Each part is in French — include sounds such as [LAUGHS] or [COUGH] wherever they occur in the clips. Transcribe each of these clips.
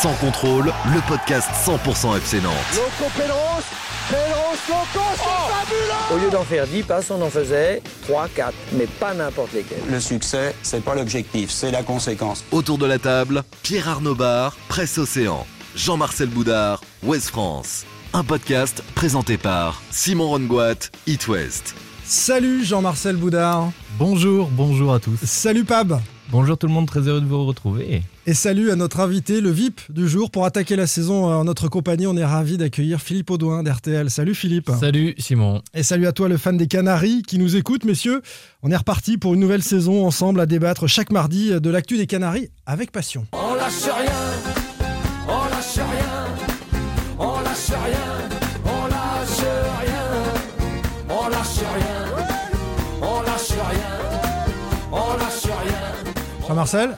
Sans contrôle, le podcast 100% FC Nantes. Loco Pedros, Pedros, Loco, c'est fabuleux Au lieu d'en faire 10 passes, on en faisait 3, 4, mais pas n'importe lesquels. Le succès, c'est pas l'objectif, c'est la conséquence. Autour de la table, Pierre Arnaud Bar, Presse Océan, Jean-Marcel Boudard, Ouest France. Un podcast présenté par Simon Rongoat, It West. Salut Jean-Marcel Boudard. Bonjour, bonjour à tous. Salut Pab. Bonjour tout le monde, très heureux de vous retrouver. Et salut à notre invité, le VIP du jour. Pour attaquer la saison en notre compagnie, on est ravi d'accueillir Philippe Audouin d'RTL. Salut Philippe. Salut Simon. Et salut à toi le fan des Canaries qui nous écoute, messieurs. On est reparti pour une nouvelle saison ensemble à débattre chaque mardi de l'actu des Canaries avec passion. On lâche rien, rien. Jean-Marcel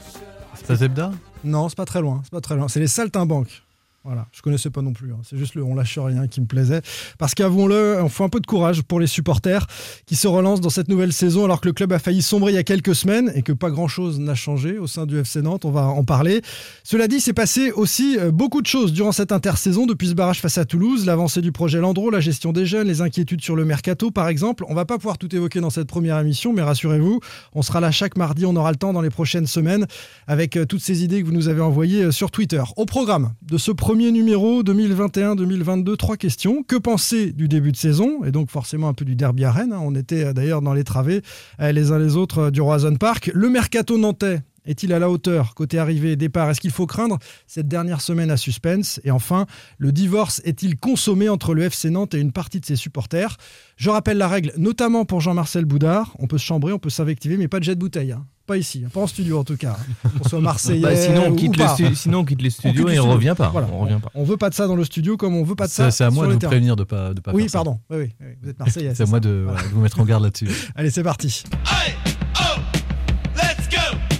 Ça Zebda Non, c'est pas très loin. C'est pas très loin. C'est les Saltimbanques. Voilà, je connaissais pas non plus. hein. C'est juste le on lâche rien qui me plaisait. Parce qu'avouons-le, on faut un peu de courage pour les supporters qui se relancent dans cette nouvelle saison alors que le club a failli sombrer il y a quelques semaines et que pas grand-chose n'a changé au sein du FC Nantes. On va en parler. Cela dit, c'est passé aussi euh, beaucoup de choses durant cette intersaison depuis ce barrage face à Toulouse, l'avancée du projet Landreau, la gestion des jeunes, les inquiétudes sur le mercato par exemple. On va pas pouvoir tout évoquer dans cette première émission, mais rassurez-vous, on sera là chaque mardi. On aura le temps dans les prochaines semaines avec euh, toutes ces idées que vous nous avez envoyées euh, sur Twitter. Au programme de ce premier numéro 2021-2022, trois questions. Que penser du début de saison? Et donc forcément un peu du derby à Rennes. hein. On était d'ailleurs dans les travées euh, les uns les autres euh, du Roison Park. Le mercato nantais est-il à la hauteur côté arrivée et départ? Est-ce qu'il faut craindre cette dernière semaine à suspense? Et enfin, le divorce est-il consommé entre le FC Nantes et une partie de ses supporters? Je rappelle la règle, notamment pour Jean-Marcel Boudard. On peut se chambrer, on peut s'invectiver, mais pas de jet de bouteille. hein. Pas ici, hein. pas en studio en tout cas. Qu'on soit marseillais Bah, sinon, on ou quitte pas. le stu- sinon on quitte les studios et on studios. revient pas. Voilà. On revient pas. On veut pas de ça dans le studio comme on veut pas de ça. C'est c'est à moi sur de vous terrain. prévenir de pas de pas Oui, faire ça. pardon. Oui, oui, oui. Vous êtes marseillais. [LAUGHS] C'est à moi de, voilà, de vous mettre en garde là-dessus. [LAUGHS] Allez, c'est parti.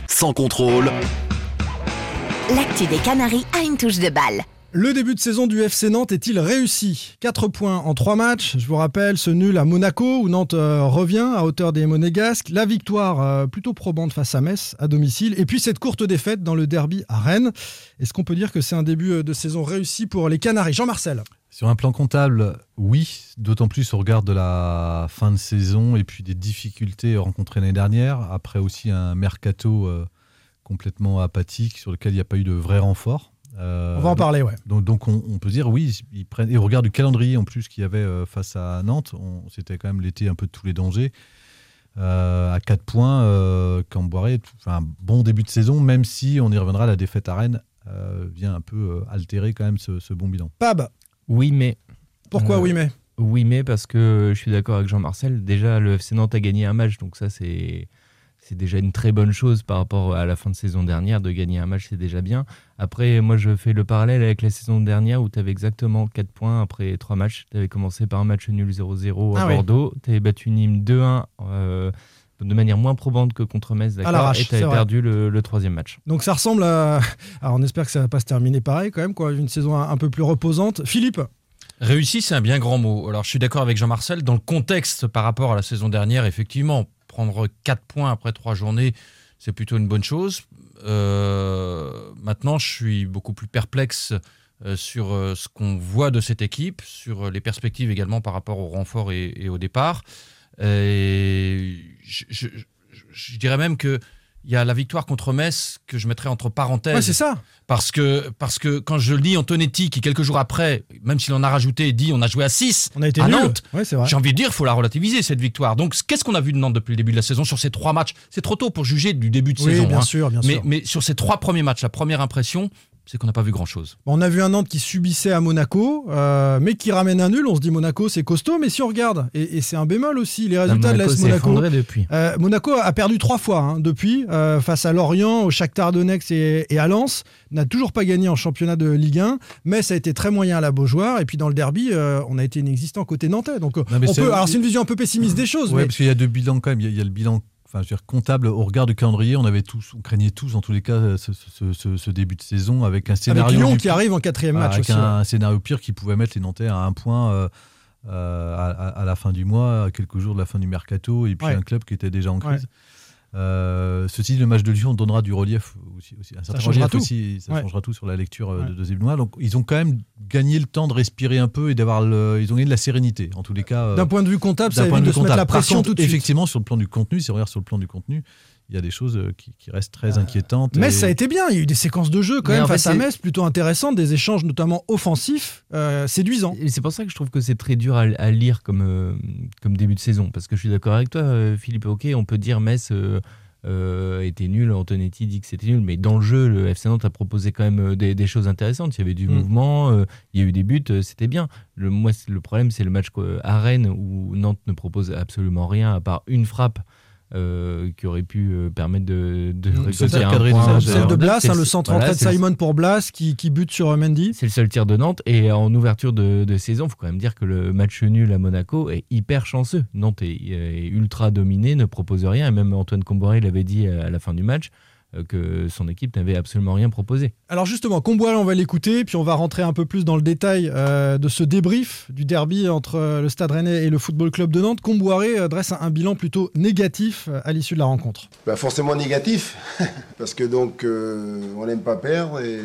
Sans contrôle, L'actu des Canaries a une touche de balle. Le début de saison du FC Nantes est-il réussi? 4 points en 3 matchs. Je vous rappelle ce nul à Monaco où Nantes euh, revient à hauteur des Monégasques. La victoire euh, plutôt probante face à Metz à domicile. Et puis cette courte défaite dans le derby à Rennes. Est-ce qu'on peut dire que c'est un début euh, de saison réussi pour les Canaries? Jean-Marcel Sur un plan comptable, oui, d'autant plus au regard de la fin de saison et puis des difficultés rencontrées l'année dernière. Après aussi un mercato complètement apathique sur lequel il n'y a pas eu de vrai renfort. Euh, On va en parler, ouais. Donc, donc on, on peut dire oui, ils prennent, et au regard du calendrier en plus qu'il y avait euh, face à Nantes, on- c'était quand même l'été un peu de tous les dangers. Euh, à 4 points, euh, Camboiré, un bon début de saison, même si on y reviendra, la défaite à Rennes euh, vient un peu euh, altérer quand même ce, ce bon bilan. Pab, Oui, mais. pourquoi Euh, oui mais? Oui, mais parce que je suis d'accord avec Jean-Marcel. Déjà, le FC Nantes a gagné un match, donc ça, c'est. C'est déjà une très bonne chose par rapport à la fin de saison dernière. De gagner un match, c'est déjà bien. Après, moi, je fais le parallèle avec la saison dernière où tu avais exactement 4 points après 3 matchs. Tu avais commencé par un match nul 0-0 à Ah oui. Bordeaux. Tu avais battu Nîmes 2-1 euh, de manière moins probante que contre Metz, d'accord Et tu avais perdu le, le troisième match. Donc ça ressemble à... Alors on espère que ça va pas se terminer pareil quand même, quoi. Une saison un, un peu plus reposante. Philippe? Réussi, c'est un bien grand mot. Alors, je suis d'accord avec Jean-Marcel. Dans le contexte par rapport à la saison dernière, effectivement, prendre 4 points après 3 journées, c'est plutôt une bonne chose. Euh, maintenant, je suis beaucoup plus perplexe euh, sur euh, ce qu'on voit de cette équipe, sur les perspectives également par rapport au renfort et, au départ. Et je dirais même que il y a la victoire contre Metz que je mettrais entre parenthèses. Ouais, c'est ça. Parce que, parce que quand je lis Antonetti, qui quelques jours après, même s'il en a rajouté, dit on a joué à 6 On a été à. Nantes, Ouais, j'ai envie de dire, il faut la relativiser, cette victoire. Donc, qu'est-ce qu'on a vu de Nantes depuis le début de la saison sur ces trois matchs? C'est trop tôt pour juger du début de Oui, saison. bien hein. sûr, bien mais, sûr. mais sur ces trois premiers matchs, la première impression, c'est qu'on n'a pas vu grand-chose. On a vu un Nantes qui subissait à Monaco, euh, mais qui ramène un nul. On se dit Monaco, c'est costaud, mais si on regarde, et, et c'est un bémol aussi, les résultats de Monaco l'AS s'est Monaco. depuis. Euh, Monaco a perdu trois fois hein, depuis, euh, face à Lorient, au Shakhtar Donetsk et, et à Lens. N'a toujours pas gagné en championnat de Ligue 1, mais ça a été très moyen à la Beaujoire. Et puis dans le derby, on a été inexistant côté nantais. Donc Non, mais on c'est- peut. Alors c'est une vision un peu pessimiste des choses, mais parce qu'il y a deux bilans quand même. Il y a, il y a le bilan enfin, je veux dire, comptable au regard du calendrier. On avait tous, on craignait tous, en tous les cas, ce, ce- ce- ce début de saison avec un avec scénario. Lyon qui arrive en quatrième match avec aussi. un, ouais. scénario pire qui pouvait mettre les Nantais à un point euh, euh, à, à- à la fin du mois, à quelques jours de la fin du mercato, et puis Ouais. un club qui était déjà en crise. Euh, ceci, dit, le match de Lyon donnera du relief aussi, aussi un certain changera relief tout. aussi, ça Ouais. changera tout sur la lecture euh, Ouais. de deuxième mois. Donc, ils ont quand même gagné le temps de respirer un peu et d'avoir le, ils ont gagné de la sérénité. En tous les cas, euh, D'un point de vue comptable, ça évite de de se mettre la comptable. Pression contre, tout de suite. Effectivement, sur le plan du contenu, si on regarde sur le plan du contenu, il y a des choses euh, qui, qui restent très inquiétantes. Metz, et- ça a été bien. Il y a eu des séquences de jeu quand Mais même fait, face à Metz plutôt intéressantes, des échanges notamment offensifs, euh, séduisants. Et c'est pour ça que je trouve que c'est très dur à, à lire comme, euh, comme début de saison. Parce que je suis d'accord avec toi, euh, Philippe. Ok, on peut dire Metz euh, euh, était nul, Antonetti dit que c'était nul, mais dans le jeu, le FC Nantes a proposé quand même euh, des, des choses intéressantes. Il y avait du Mm. mouvement, euh, il y a eu des buts, euh, c'était bien. Le, moi, le problème, c'est le match à Rennes où Nantes ne propose absolument rien à part une frappe. Euh, qui aurait pu euh, permettre de, de récolter un point. Celle de. Blas, hein, le- centre voilà, de Simon pour Blas qui, qui bute sur Mendy. c'est le seul tir de Nantes. Et en ouverture de, de saison, il faut quand même dire que le match nul à Monaco est hyper chanceux. Nantes est, est ultra dominé, ne propose rien. Et même Antoine Comboiré l'avait dit à la fin du match euh, que son équipe n'avait absolument rien proposé. Alors justement, Comboiré, on va l'écouter, puis on va rentrer un peu plus dans le détail euh, de ce débrief du derby entre euh, le Stade Rennais et le Football Club de Nantes. Comboiré euh, dresse un, un bilan plutôt négatif euh, à l'issue de la rencontre. Bah, forcément négatif, [LAUGHS] parce que donc euh, on n'aime pas perdre et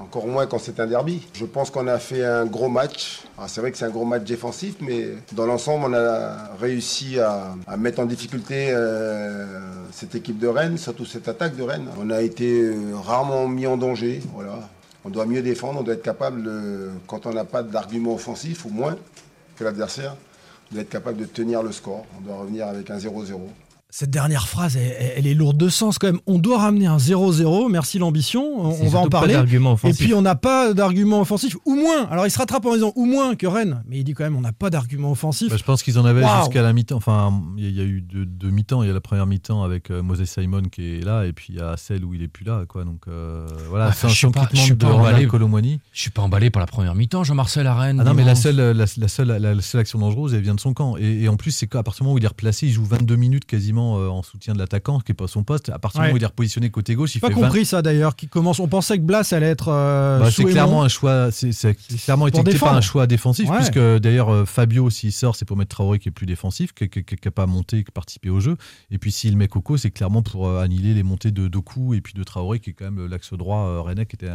encore moins quand c'est un derby. Je pense qu'on a fait un gros match. Alors, c'est vrai que c'est un gros match défensif, mais dans l'ensemble on a réussi à, à mettre en difficulté euh, cette équipe de Rennes, surtout cette attaque de Rennes. On a été euh, rarement mis en danger. On doit mieux défendre, on doit être capable, quand on n'a pas d'argument offensif, ou moins que l'adversaire, on doit être capable de tenir le score. On doit revenir avec un 0-0. Cette dernière phrase, elle, elle est lourde de sens quand même. On doit ramener un 0-0, merci l'ambition, on, va en parler. Et puis on n'a pas d'argument offensif, ou moins. Alors il se rattrape en disant ou moins que Rennes, mais il dit quand même on n'a pas d'argument offensif. Bah, je pense qu'ils en avaient jusqu'à la mi-temps. Enfin, il y, a- il y a eu deux, deux mi-temps. Il y a la première mi-temps avec euh, Moses Simon qui est là, et puis il y a celle où il est plus là. Quoi. Donc euh, voilà, Ah, c'est un de pas emballé. Ronald Colomwani. Je suis pas emballé par la première mi-temps, Jean-Marcel Arène. Ah non, mais la seule, la, la seule, la, seule action dangereuse, elle vient de son camp. Et, et en plus, c'est qu'à partir du moment où il est replacé, il joue 22 minutes quasiment euh, en soutien de l'attaquant, qui n'est pas son poste. À partir du Ouais. moment où il est repositionné côté gauche, il pas fait 20 compris ça d'ailleurs. Qui commence On pensait que Blas allait être. euh, Bah, c'est clairement un choix. C'est clairement été pas un choix défensif, Ouais. puisque d'ailleurs euh, Fabio, s'il sort, c'est pour mettre Traoré qui est plus défensif, qui n'a pas monté, qui participé au jeu. Et puis s'il met Coco, c'est clairement pour annihiler les montées de Doku et puis de Traoré, qui est quand même l'axe droit rennais, qui était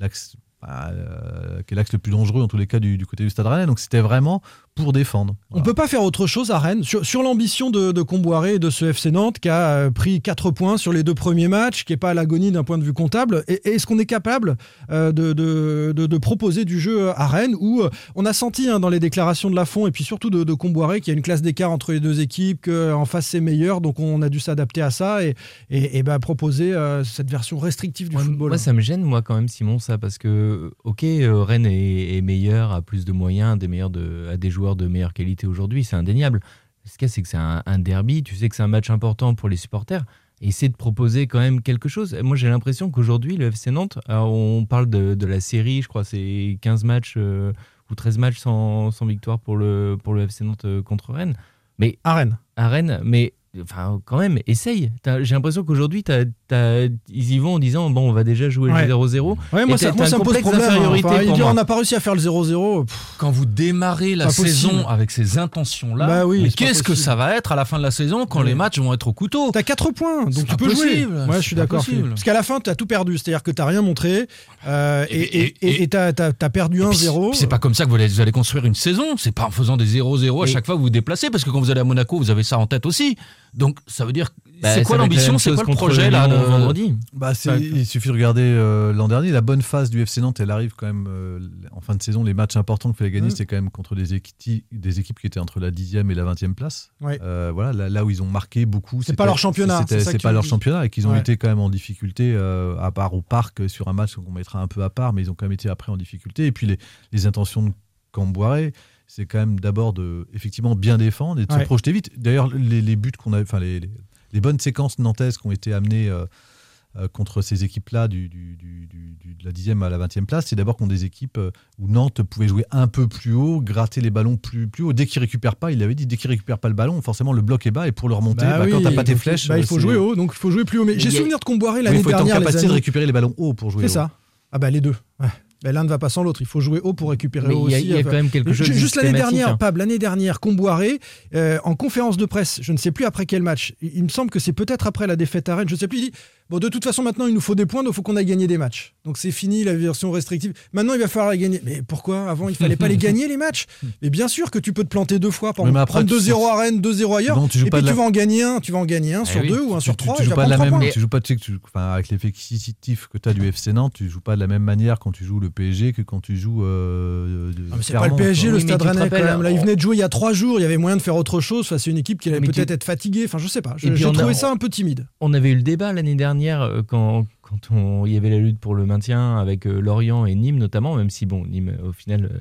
l'axe. bah, euh, qui est l'axe le plus dangereux en tous les cas du, du côté du Stade Rennais. Donc c'était vraiment pour défendre. On peut pas faire autre chose à Rennes sur, sur l'ambition de, de Comboiré et de ce FC Nantes qui a euh, pris 4 points sur les deux premiers matchs, qui est pas à l'agonie d'un point de vue comptable. Est-ce qu'on est capable euh, de, de- de- de proposer du jeu à Rennes où euh, on a senti hein, dans les déclarations de Lafont et puis surtout de, Comboiré qu'il y a une classe d'écart entre les deux équipes, qu'en face c'est meilleur, donc on a dû s'adapter à ça et, et, et bah, proposer euh, cette version restrictive du football. Moi, ça me gêne, moi, quand même, Simon, ça, parce que, ok, euh, Rennes est, est meilleur, a plus de moyens, des meilleurs de, a des joueurs de meilleure qualité aujourd'hui, c'est indéniable. Ce qu'il y a, c'est que c'est un, un derby, tu sais que c'est un match important pour les supporters. Et essaie de proposer quand même quelque chose. Moi, j'ai l'impression qu'aujourd'hui, le FC Nantes, on parle de, de la série, je crois, c'est 15 matchs euh, ou 13 matchs sans, sans victoire pour le, pour le FC Nantes euh, contre Rennes. Mais à Rennes. à Rennes, mais enfin quand même, essaye. J'ai l'impression qu'aujourd'hui, t'as- t'as- ils y vont en disant bon, on va déjà jouer Ouais. le 0-0. Ouais, moi, ça, moi, me pose problème. hein. Enfin, il dit, on n'a pas réussi à faire le 0-0. Pff, Quand vous démarrez la possible. saison avec ces intentions-là, Bah oui, mais c'est qu'est-ce que ça va être à la fin de la saison quand Ouais. les matchs vont être au couteau? T'as 4 points, donc C'est tu peux possible, jouer. Ouais, je c'est suis d'accord. Parce qu'à la fin, t'as tout perdu. C'est-à-dire que t'as rien montré euh, et t'as t'as perdu Et puis, 1-0. puis C'est pas comme ça que vous allez, vous allez construire une saison. C'est pas en faisant des 0-0 à chaque fois que vous vous déplacez, parce que quand vous allez à Monaco, vous avez ça en tête aussi. Donc ça veut dire. Bah, c'est quoi l'ambition C'est quoi le projet là de- vendredi Bah, il suffit de regarder euh, l'an dernier. La bonne phase du FC Nantes, elle arrive quand même euh, en fin de saison. Les matchs importants qu'il fallait gagner, Mm. c'était quand même contre des, équipes, des équipes qui étaient entre la 10e et la 20e place. Ouais. Euh, voilà, là, là où ils ont marqué beaucoup. C'est pas leur championnat, c'est que pas leur dis. championnat et qu'ils ont Ouais. été quand même en difficulté, euh, à part au parc euh, sur un match qu'on mettra un peu à part, mais ils ont quand même été après en difficulté. Et puis les, les intentions de Camboiré, c'est quand même d'abord de effectivement bien défendre et de Ouais. se projeter vite. D'ailleurs, les, les buts qu'on a, enfin les, les- les bonnes séquences nantaises qui ont été amenées euh, euh, contre ces équipes-là du, de la 10e à la 20e place, c'est d'abord contre des équipes euh, où Nantes pouvait jouer un peu plus haut, gratter les ballons plus, plus haut. Dès qu'ils récupèrent pas, il avait dit, dès qu'ils récupèrent pas le ballon, forcément le bloc est bas et pour le remonter, Bah bah, oui, quand t'as pas tes flèches, bah, il faut jouer haut, donc il faut jouer plus haut. Mais j'ai souvenir de Comboiré Oui, l'année il faut être en dernière, les capacité de récupérer les ballons hauts pour jouer C'est haut. ça. Ah bah les deux. Ouais. Ben, l'un ne va pas sans l'autre. Il faut jouer haut pour récupérer Mais haut il y a- aussi. il y a Enfin, quand même quelque chose Juste l'année dernière, hein. Pab, l'année dernière, Comboiré, euh, en conférence de presse, je ne sais plus après quel match, il il me semble que c'est peut-être après la défaite à Rennes, je ne sais plus, il dit Bon, de toute façon, maintenant, il nous faut des points, donc il faut qu'on aille gagner des matchs. Donc c'est fini la version restrictive. Maintenant, il va falloir les gagner. Mais pourquoi Avant, il fallait pas les [LAUGHS] gagner, les matchs? Mais bien sûr que tu peux te planter deux fois. Par Oui, mais après, prendre tu 2-0 à Rennes, 2-0 ailleurs. Non, tu joues et pas puis tu la- vas en gagner un, tu vas en gagner un Eh sur oui. deux ou un sur tu, trois. tu joues tu pas de la même, tu joues pas, tu sais que tu- enfin, avec l'effectif que tu as du FC Nantes, tu joues pas de la même manière quand tu joues le PSG que quand tu joues. Euh, Ah, mais c'est pas le PSG, quoi. le Stade tu Rennais quand même. Là, il on- venait de jouer il y a trois jours. Il y avait moyen de faire autre chose. Enfin, c'est une équipe qui allait tu- peut-être être fatiguée. Enfin, je sais pas. J'ai trouvé ça un peu timide. On avait eu le débat l'année dernière euh, quand, on- il y avait la lutte pour le maintien avec euh, Lorient et Nîmes notamment, même si bon, Nîmes au final euh,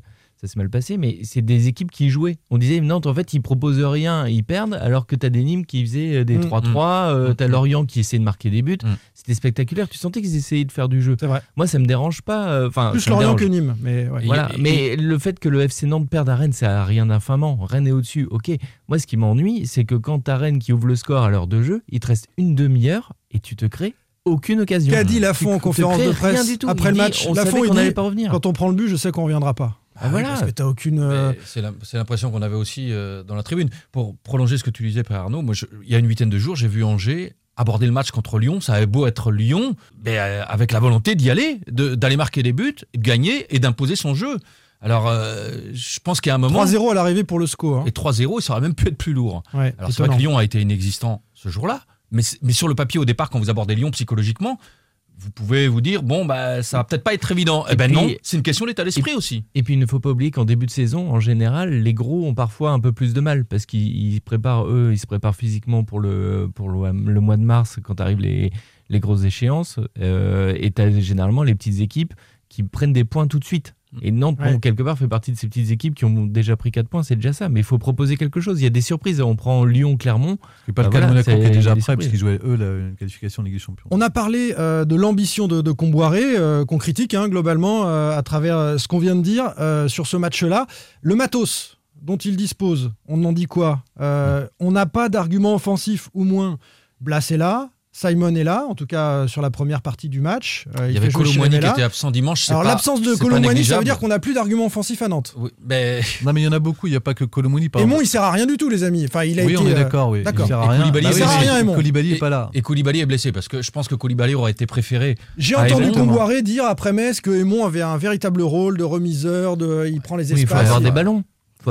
ça s'est mal passé, mais c'est des équipes qui jouaient. On disait Nantes en fait ils proposent rien, ils perdent, alors que tu as des Nîmes qui faisaient euh, des Mm. 3-3, euh, tu as. Lorient qui essayait de marquer des buts. Mm. C'était spectaculaire, tu sentais qu'ils essayaient de faire du jeu. Vrai. Moi ça me dérange pas. euh, Enfin, Plus Lorient dérange. que Nîmes. Mais ouais. Voilà, Et- mais le fait que le FC Nantes perde à Rennes, ça a rien d'infamant. Rennes est au-dessus, ok. Moi, ce qui m'ennuie, c'est que quand t'as Rennes qui ouvre le score à l'heure de jeu, il te reste une demi-heure et tu te crées aucune occasion. Qu'a dit Tu Lafont en conférence de presse après Il le dit, match On Lafont, il qu'on dit, n'allait pas revenir. Quand on prend le but, je sais qu'on reviendra pas. Ah, voilà. Parce que t'as aucune. euh, C'est l'impression qu'on avait aussi euh, dans la tribune. Pour prolonger ce que tu disais, Père Arnaud, moi, je- il y a une huitaine de jours, j'ai vu Angers aborder le match contre Lyon. Ça avait beau être Lyon, mais euh, avec la volonté d'y aller, de- d'aller marquer des buts, de gagner et d'imposer son jeu. Alors, je pense qu'il y a un moment. 3-0 à l'arrivée pour le SCO. hein. Et 3-0, ça aurait même pu être plus lourd. Ouais, Alors, c'est vrai que Lyon a été inexistant ce jour-là, mais sur le papier, au départ, quand vous abordez Lyon psychologiquement, vous pouvez vous dire, bon, bah, ça va peut-être pas être évident. Eh ben puis- non, c'est une question d'état d'esprit aussi. Et puis il ne faut pas oublier qu'en début de saison, en général, les gros ont parfois un peu plus de mal parce qu'ils ils préparent, eux, ils se préparent physiquement pour le, pour le, le mois de mars quand arrivent les, les grosses échéances. Euh, et tu as généralement les petites équipes qui prennent des points tout de suite. Et Nantes, bon, Ouais. quelque part, fait partie de ces petites équipes qui ont déjà pris 4 points, c'est déjà ça. Mais il faut proposer quelque chose. Il y a des surprises. On prend Lyon-Clermont. C'est pas Bah le cas voilà, de Monaco qui est déjà puisqu'ils jouaient eux la une qualification en Ligue des Champions. On a parlé euh, de l'ambition de, de Comboiré, euh, qu'on critique hein, globalement euh, à travers ce qu'on vient de dire euh, sur ce match-là. Le matos dont il dispose, on en dit quoi? Euh, On n'a pas d'argument offensif, ou moins. Blas est là, Simon est là, en tout cas euh, sur la première partie du match. Euh, Il y avait Colomboigny qui était absent dimanche. Alors l'absence de Colomboigny, ça veut dire qu'on n'a plus d'argument offensif à Nantes. Oui, ben, [LAUGHS] Non, mais il y en a beaucoup, il n'y a pas que par Aimon, exemple. il sert à rien du tout, les amis. Enfin, il a oui, été, on est euh, d'accord, oui. d'accord. Il sert Et à rien. Koulibaly, Bah oui, sert à mais rien, Aimon. Koulibaly et, est pas là. et Koulibaly est blessé parce que je pense que Koulibaly aurait été préféré. J'ai entendu Comboiré dire après Metz que Aimon avait un véritable rôle de remiseur, de, il prend les Oui, il faut espaces. avoir des ballons.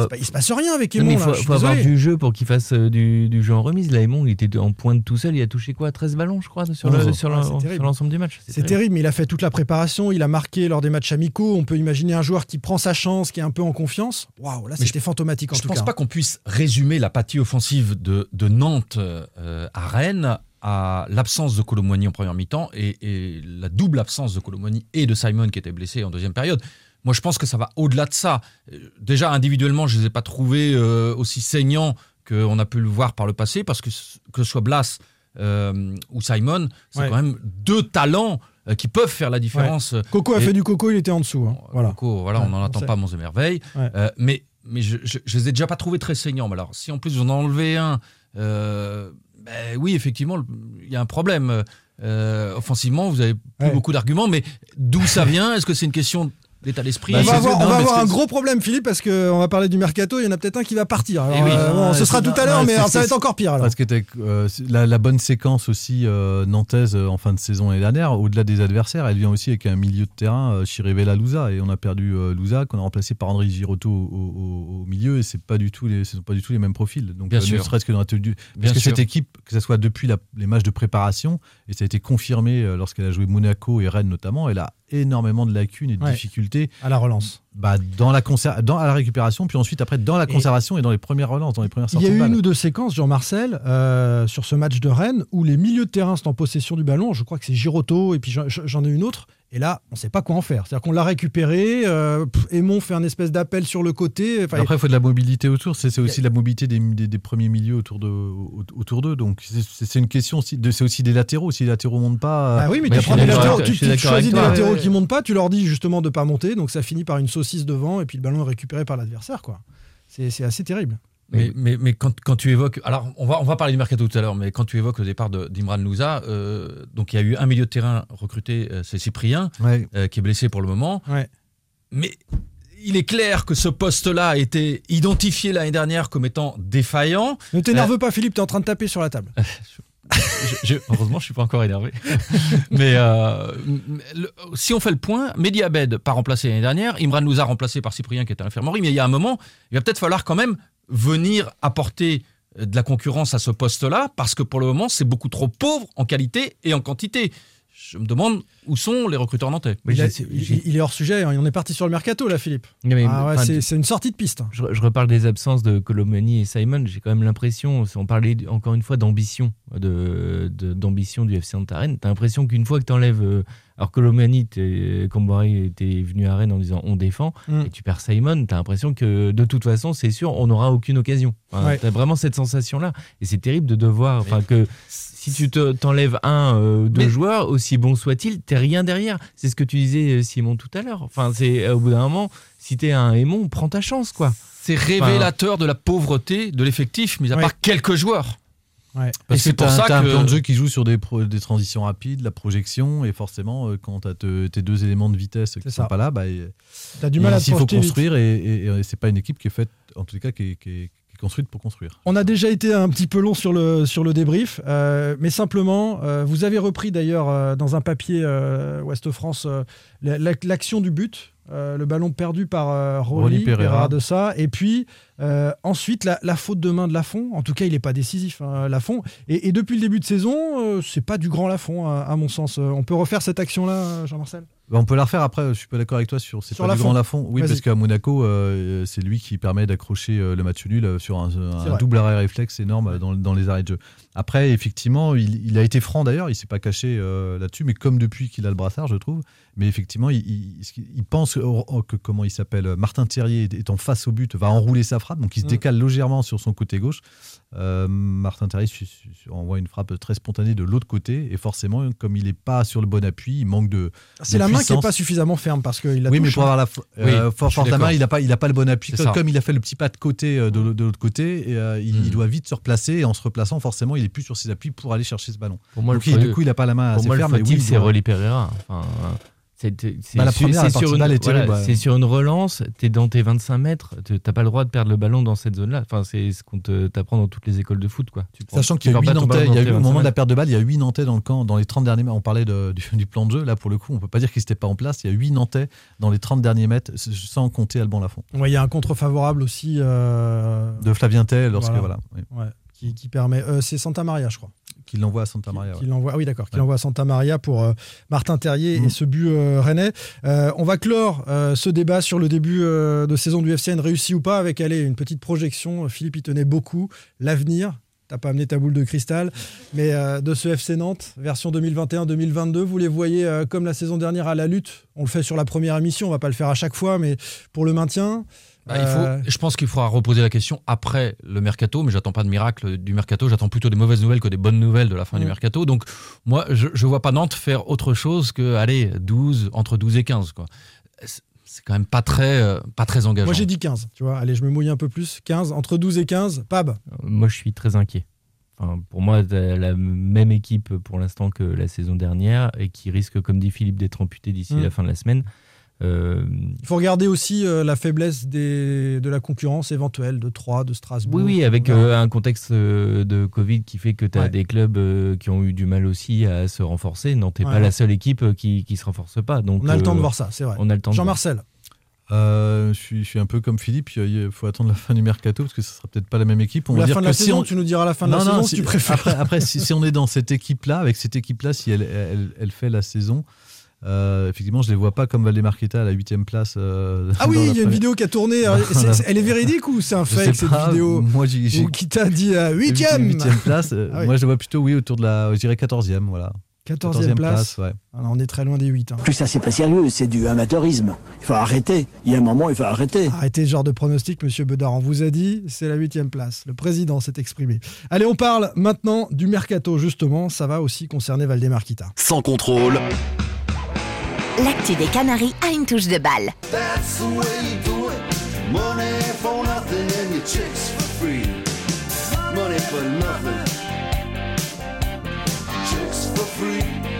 Faut- Il se passe rien avec Aimon. il faut, je avoir du jeu pour qu'il fasse euh, du, du jeu en remise. Là, Aimon, il était en pointe tout seul. Il a touché quoi? 13 ballons, je crois, sur le- Onze. sur Ouais, le- c'est sur terrible. l'ensemble du match. C'est terrible, mais il a fait toute la préparation, il a marqué lors des matchs amicaux. On peut imaginer un joueur qui prend sa chance, qui est un peu en confiance. Waouh, là c'était fantomatique en Je tout pense cas. pas qu'on puisse résumer l'apathie offensive de, de Nantes euh, à Rennes à l'absence de Colomboigny en première mi-temps et, et la double absence de Colomboigny et de Simon qui était blessé en deuxième période. Moi, je pense que ça va au-delà de ça. Euh, Déjà, individuellement, je ne les ai pas trouvés euh, aussi saignants qu'on a pu le voir par le passé, parce que que ce soit Blas euh, ou Simon, c'est Ouais. quand même deux talents qui peuvent faire la différence. Coco a Et- fait du coco, il était en dessous. hein. Voilà. Coco, voilà, Ouais, on n'en attend sait. pas monts et merveilles. Euh, mais mais je, je les ai déjà pas trouvés très saignants. Mais alors, si en plus vous en enlevez un, ben oui, effectivement, il y a un problème. Euh, offensivement, vous avez plus Ouais. beaucoup d'arguments, mais d'où ça [LAUGHS] vient? Est-ce que c'est une question d'état d'esprit on va c'est- avoir, non, on va avoir un gros problème, Philippe, parce qu'on va parler du mercato. Il y en a peut-être un qui va partir. Alors, Eh oui. euh, bon, Ouais, ce sera tout à l'heure, mais alors, ça va être encore pire. Alors. Parce que euh, la, la bonne séquence aussi euh, nantaise en fin de saison l'année dernière, au-delà des adversaires, elle vient aussi avec un milieu de terrain, euh, Chirivella Louza, et on a perdu euh, Louza, qu'on a remplacé par André Girotto au, au- au milieu, et c'est pas du tout les, ce sont pas du tout les mêmes profils. Donc, Bien euh, ne sûr. serait-ce que dans la tenue- Bien parce que sûr. cette équipe, que ce soit depuis la- les matchs de préparation, et ça a été confirmé euh, lorsqu'elle a joué Monaco et Rennes notamment, elle a énormément de lacunes et de Ouais. difficultés À la relance. bah, dans, la dans à la récupération, puis ensuite après dans la conservation et dans les premières relances, dans les premières Il y a eu une ou deux séquences, Jean-Marcel, euh, sur ce match de Rennes, où les milieux de terrain sont en possession du ballon. Je crois que c'est Girotto, et puis j'en ai une autre. Et là, on ne sait pas quoi en faire. C'est-à-dire qu'on l'a récupéré, euh, pff, Aimon fait un espèce d'appel sur le côté. Après, il faut de la mobilité autour. C'est aussi de la mobilité des, des- des premiers milieux autour de au- autour d'eux. Donc c'est- une question C'est aussi des latéraux. Si les latéraux montent pas, Ah oui, mais Mais tu des latéraux, tu, choisis des latéraux ouais, qui montent pas, tu leur dis justement de pas monter, donc ça finit par une saucisse devant et puis le ballon est récupéré par l'adversaire, c'est assez terrible. Mais, mais, mais quand, quand tu évoques. Alors, on va, on va parler du mercato tout à l'heure, mais quand tu évoques le départ d'Imran Louza, euh, donc il y a eu un milieu de terrain recruté, euh, c'est Cyprien, Ouais. euh, qui est blessé pour le moment. Ouais. Mais il est clair que ce poste-là a été identifié l'année dernière comme étant défaillant. Ne t'énerve pas, Philippe, t'es en train de taper sur la table. [LAUGHS] Je- je- heureusement, je suis pas encore énervé. [LAUGHS] Mais euh, le- si on fait le point, Mehdi Abed pas remplacé l'année dernière, Imran Louza remplacé par Cyprien qui était à l'infirmerie, mais il y a un moment, il va peut-être falloir quand même venir apporter euh, de la concurrence à ce poste-là, parce que pour le moment, c'est beaucoup trop pauvre en qualité et en quantité. Je me demande où sont les recruteurs nantais. Il, a- il- il est hors sujet, hein. on est parti sur le mercato là, Philippe. Ah ouais, c'est une sortie de piste. Je, je reparle des absences de Colomani et Simon. J'ai quand même l'impression, si on parlait encore une fois d'ambition, de, de- d'ambition du FC Santarène, t'as l'impression qu'une fois que t'enlèves. euh, alors Colomani, Comboiré était venu à Rennes en disant on défend, Mm. et tu perds Simon, t'as l'impression que de toute façon, c'est sûr, on n'aura aucune occasion. Enfin, Ouais. T'as vraiment cette sensation-là. Et c'est terrible de devoir. Enfin, que si tu te- t'enlèves un, euh, deux Mais- joueurs, aussi bon soit-il, t'es rien derrière. C'est ce que tu disais, euh, Simon, tout à l'heure. Enfin, c'est euh, au bout d'un moment, si t'es un aimant, prends ta chance, quoi. C'est révélateur de la pauvreté de l'effectif, mis à Ouais. part quelques joueurs. Ouais. Parce Et c'est que pour pour ça un que- plan de jeu qui joue sur des, pro- des transitions rapides, la projection, et forcément, euh, quand tu as tes deux éléments de vitesse qui C'est ne ça. sont pas là, bah, T'as du mal à te il faut vite. construire, et, et- et c'est pas une équipe qui est faite, en tout cas, qui est, qui est- construite pour construire. On a déjà été un petit peu long sur le, sur le débrief, euh, mais simplement, euh, vous avez repris d'ailleurs euh, dans un papier Ouest France la- la- l'action du but, le ballon perdu par Rolly, Rolly Pereira. Pereira de ça, et puis euh, ensuite la, la faute de main de Lafont. En tout cas, il n'est pas décisif, hein, Lafont. Et, et depuis le début de saison, euh, c'est pas du grand Lafont, à, à mon sens. Euh, On peut refaire cette action-là, Jean-Marcel? Bah, on peut la refaire après, je suis pas d'accord avec toi sur c'est Sur pas du Lafont. grand Lafont. Oui, parce qu'à Monaco, euh, c'est lui qui permet d'accrocher euh, le match nul euh, sur un, double arrêt réflexe énorme euh, dans, dans les arrêts de jeu. Après, effectivement, il, il a été franc d'ailleurs, il s'est pas caché euh, là-dessus, mais comme depuis qu'il a le brassard, je trouve. Mais effectivement, il, il- il pense que, oh, que- comment il s'appelle, Martin Thierry étant face au but, va enrouler sa frappe, donc il se Mm. décale légèrement sur son côté gauche. Euh, Martin su- envoie une frappe très spontanée de l'autre côté, et forcément, comme il n'est pas sur le bon appui, il manque de. C'est la main qui n'est pas suffisamment ferme parce qu'il la Oui, mais pour avoir la euh, Oui, force la main, il n'a pas, il a pas le bon appui. C'est Comme, comme il a fait le petit pas de côté euh, de, de l'autre côté, et, euh, il, Mm. il doit vite se replacer. Et en se replaçant, forcément, il est plus sur ses appuis pour aller chercher ce ballon. Pour moi, Donc, le il- du coup, il n'a pas la main Pour assez moi, le ferme. mais fautif, oui, il c'est Rolly Pereira. Enfin, c'est Bah, sur une, voilà, sur relance, tu es dans tes 25 mètres, tu n'as pas le droit de perdre le ballon dans cette zone-là. Enfin, c'est ce qu'on t'apprends dans toutes les écoles de foot. Quoi. Tu prends- Sachant qu'il y a perds 8 pas ton Nantais, y a eu, au moment 25 de la perte de balle, il y a 8 Nantais dans le camp dans les 30 derniers mètres. On parlait de- du, du plan de jeu, là pour le coup, on peut pas dire qu'ils n'étaient pas en place. Il y a 8 Nantais dans les 30 derniers mètres, sans compter Alban Lafont. Ouais, Il y a un contre favorable aussi. euh, De Flavien Tay, lorsque Voilà. voilà, oui, ouais, qui, qui permet. euh, c'est Santa Maria, je crois. Qu'il l'envoie à Santa Maria. qui ouais. l'envoie, ah oui, d'accord, qui Ouais. l'envoie à Santa Maria pour euh, Martin Terrier et Mhm. ce but euh, rennais. Euh, on va clore euh, ce débat sur le début de saison du FCN, réussi ou pas, avec allez, une petite projection. Philippe y tenait beaucoup. L'avenir, t'as pas amené ta boule de cristal, mais euh, de ce FC Nantes, version 2021-2022, vous les voyez euh, comme la saison dernière à la lutte. On le fait sur la première émission, on va pas le faire à chaque fois, mais pour le maintien. Bah, il faut, euh, je pense qu'il faudra reposer la question après le mercato, mais j'attends pas de miracle du mercato, j'attends plutôt des mauvaises nouvelles que des bonnes nouvelles de la fin Mm. du mercato. Donc moi, je, je vois pas Nantes faire autre chose que allez 12 entre 12 et 15 quoi. C'est quand même pas très euh, pas très engageant. moi j'ai dit 15, tu vois. Allez, je me mouille un peu plus. 15, entre 12 et 15, Pab. Moi, je suis très inquiet. Enfin, pour moi, la même équipe pour l'instant que la saison dernière et qui risque, comme dit Philippe, d'être amputée d'ici Mm. la fin de la semaine. Euh, Il faut regarder aussi euh, la faiblesse des, de la concurrence éventuelle de Troyes, de Strasbourg. oui, oui, avec euh, un contexte de Covid qui fait que tu as Ouais. des clubs euh, qui ont eu du mal aussi à se renforcer. Non, t'es Ouais. pas la seule équipe qui ne se renforce pas. Donc, on a le temps de voir ça, c'est vrai. On a le temps de voir. Jean-Marcel, Euh, je, suis, je suis un peu comme Philippe, il faut attendre la fin du mercato parce que ce sera peut-être pas la même équipe. On va la dire fin de que la si saison, on- tu nous diras la fin de Non, la non, saison si- tu préfères. Après, après, si, si on est dans cette équipe-là, avec cette équipe-là, si elle, elle, elle fait la saison, euh, effectivement, je les vois pas comme Valdemarqueta à la huitième place. euh, Ah oui, il y a une vidéo qui a tourné. alors, Voilà. c'est- Elle est véridique ou c'est un fake cette pas, vidéo Moi, j'ai Ou qui t'a dit à j'ai vu 8ème huitième place. euh, [LAUGHS] Ah oui. Moi, je le vois plutôt, oui, autour de la, je dirais 14e, voilà. 14e place. ouais. Non, on est très loin des 8. hein. Plus ça, c'est pas sérieux, c'est du amateurisme. Il faut arrêter. Il y a un moment, il faut arrêter. Arrêtez ce genre de pronostic, monsieur Bedard. On vous a dit, c'est la 8 place. Le président s'est exprimé. Allez, on parle maintenant du mercato, justement. Ça va aussi concerner Valdemarquita. Sans contrôle, L'actu des Canaries a une touche de balle. Money for nothing chicks for free.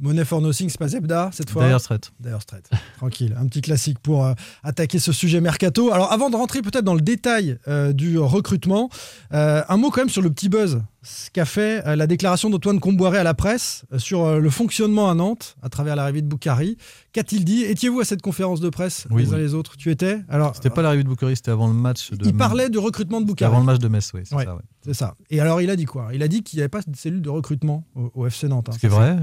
Money for nothing. C'est pas Zebda cette fois Dire Straits. Dire Straits. [LAUGHS] Tranquille, un petit classique pour euh, attaquer ce sujet mercato. Alors avant de rentrer peut-être dans le détail euh, du recrutement, euh, un mot quand même sur le petit buzz ce qu'a fait la déclaration d'Antoine Comboiré à la presse sur le fonctionnement à Nantes à travers l'arrivée de Boukari. Qu'a-t-il dit? Étiez-vous à cette conférence de presse Oui, les uns oui. les autres? Tu étais? Alors C'était pas l'arrivée de Boukari, c'était avant le match de. il parlait du recrutement de Boukari. avant le match de Metz, oui, c'est Ouais, ça. ouais. Ça. Et alors il a dit quoi? Il a dit qu'il n'y avait pas de cellule de recrutement au, au FC Nantes. hein. Ce qui est vrai,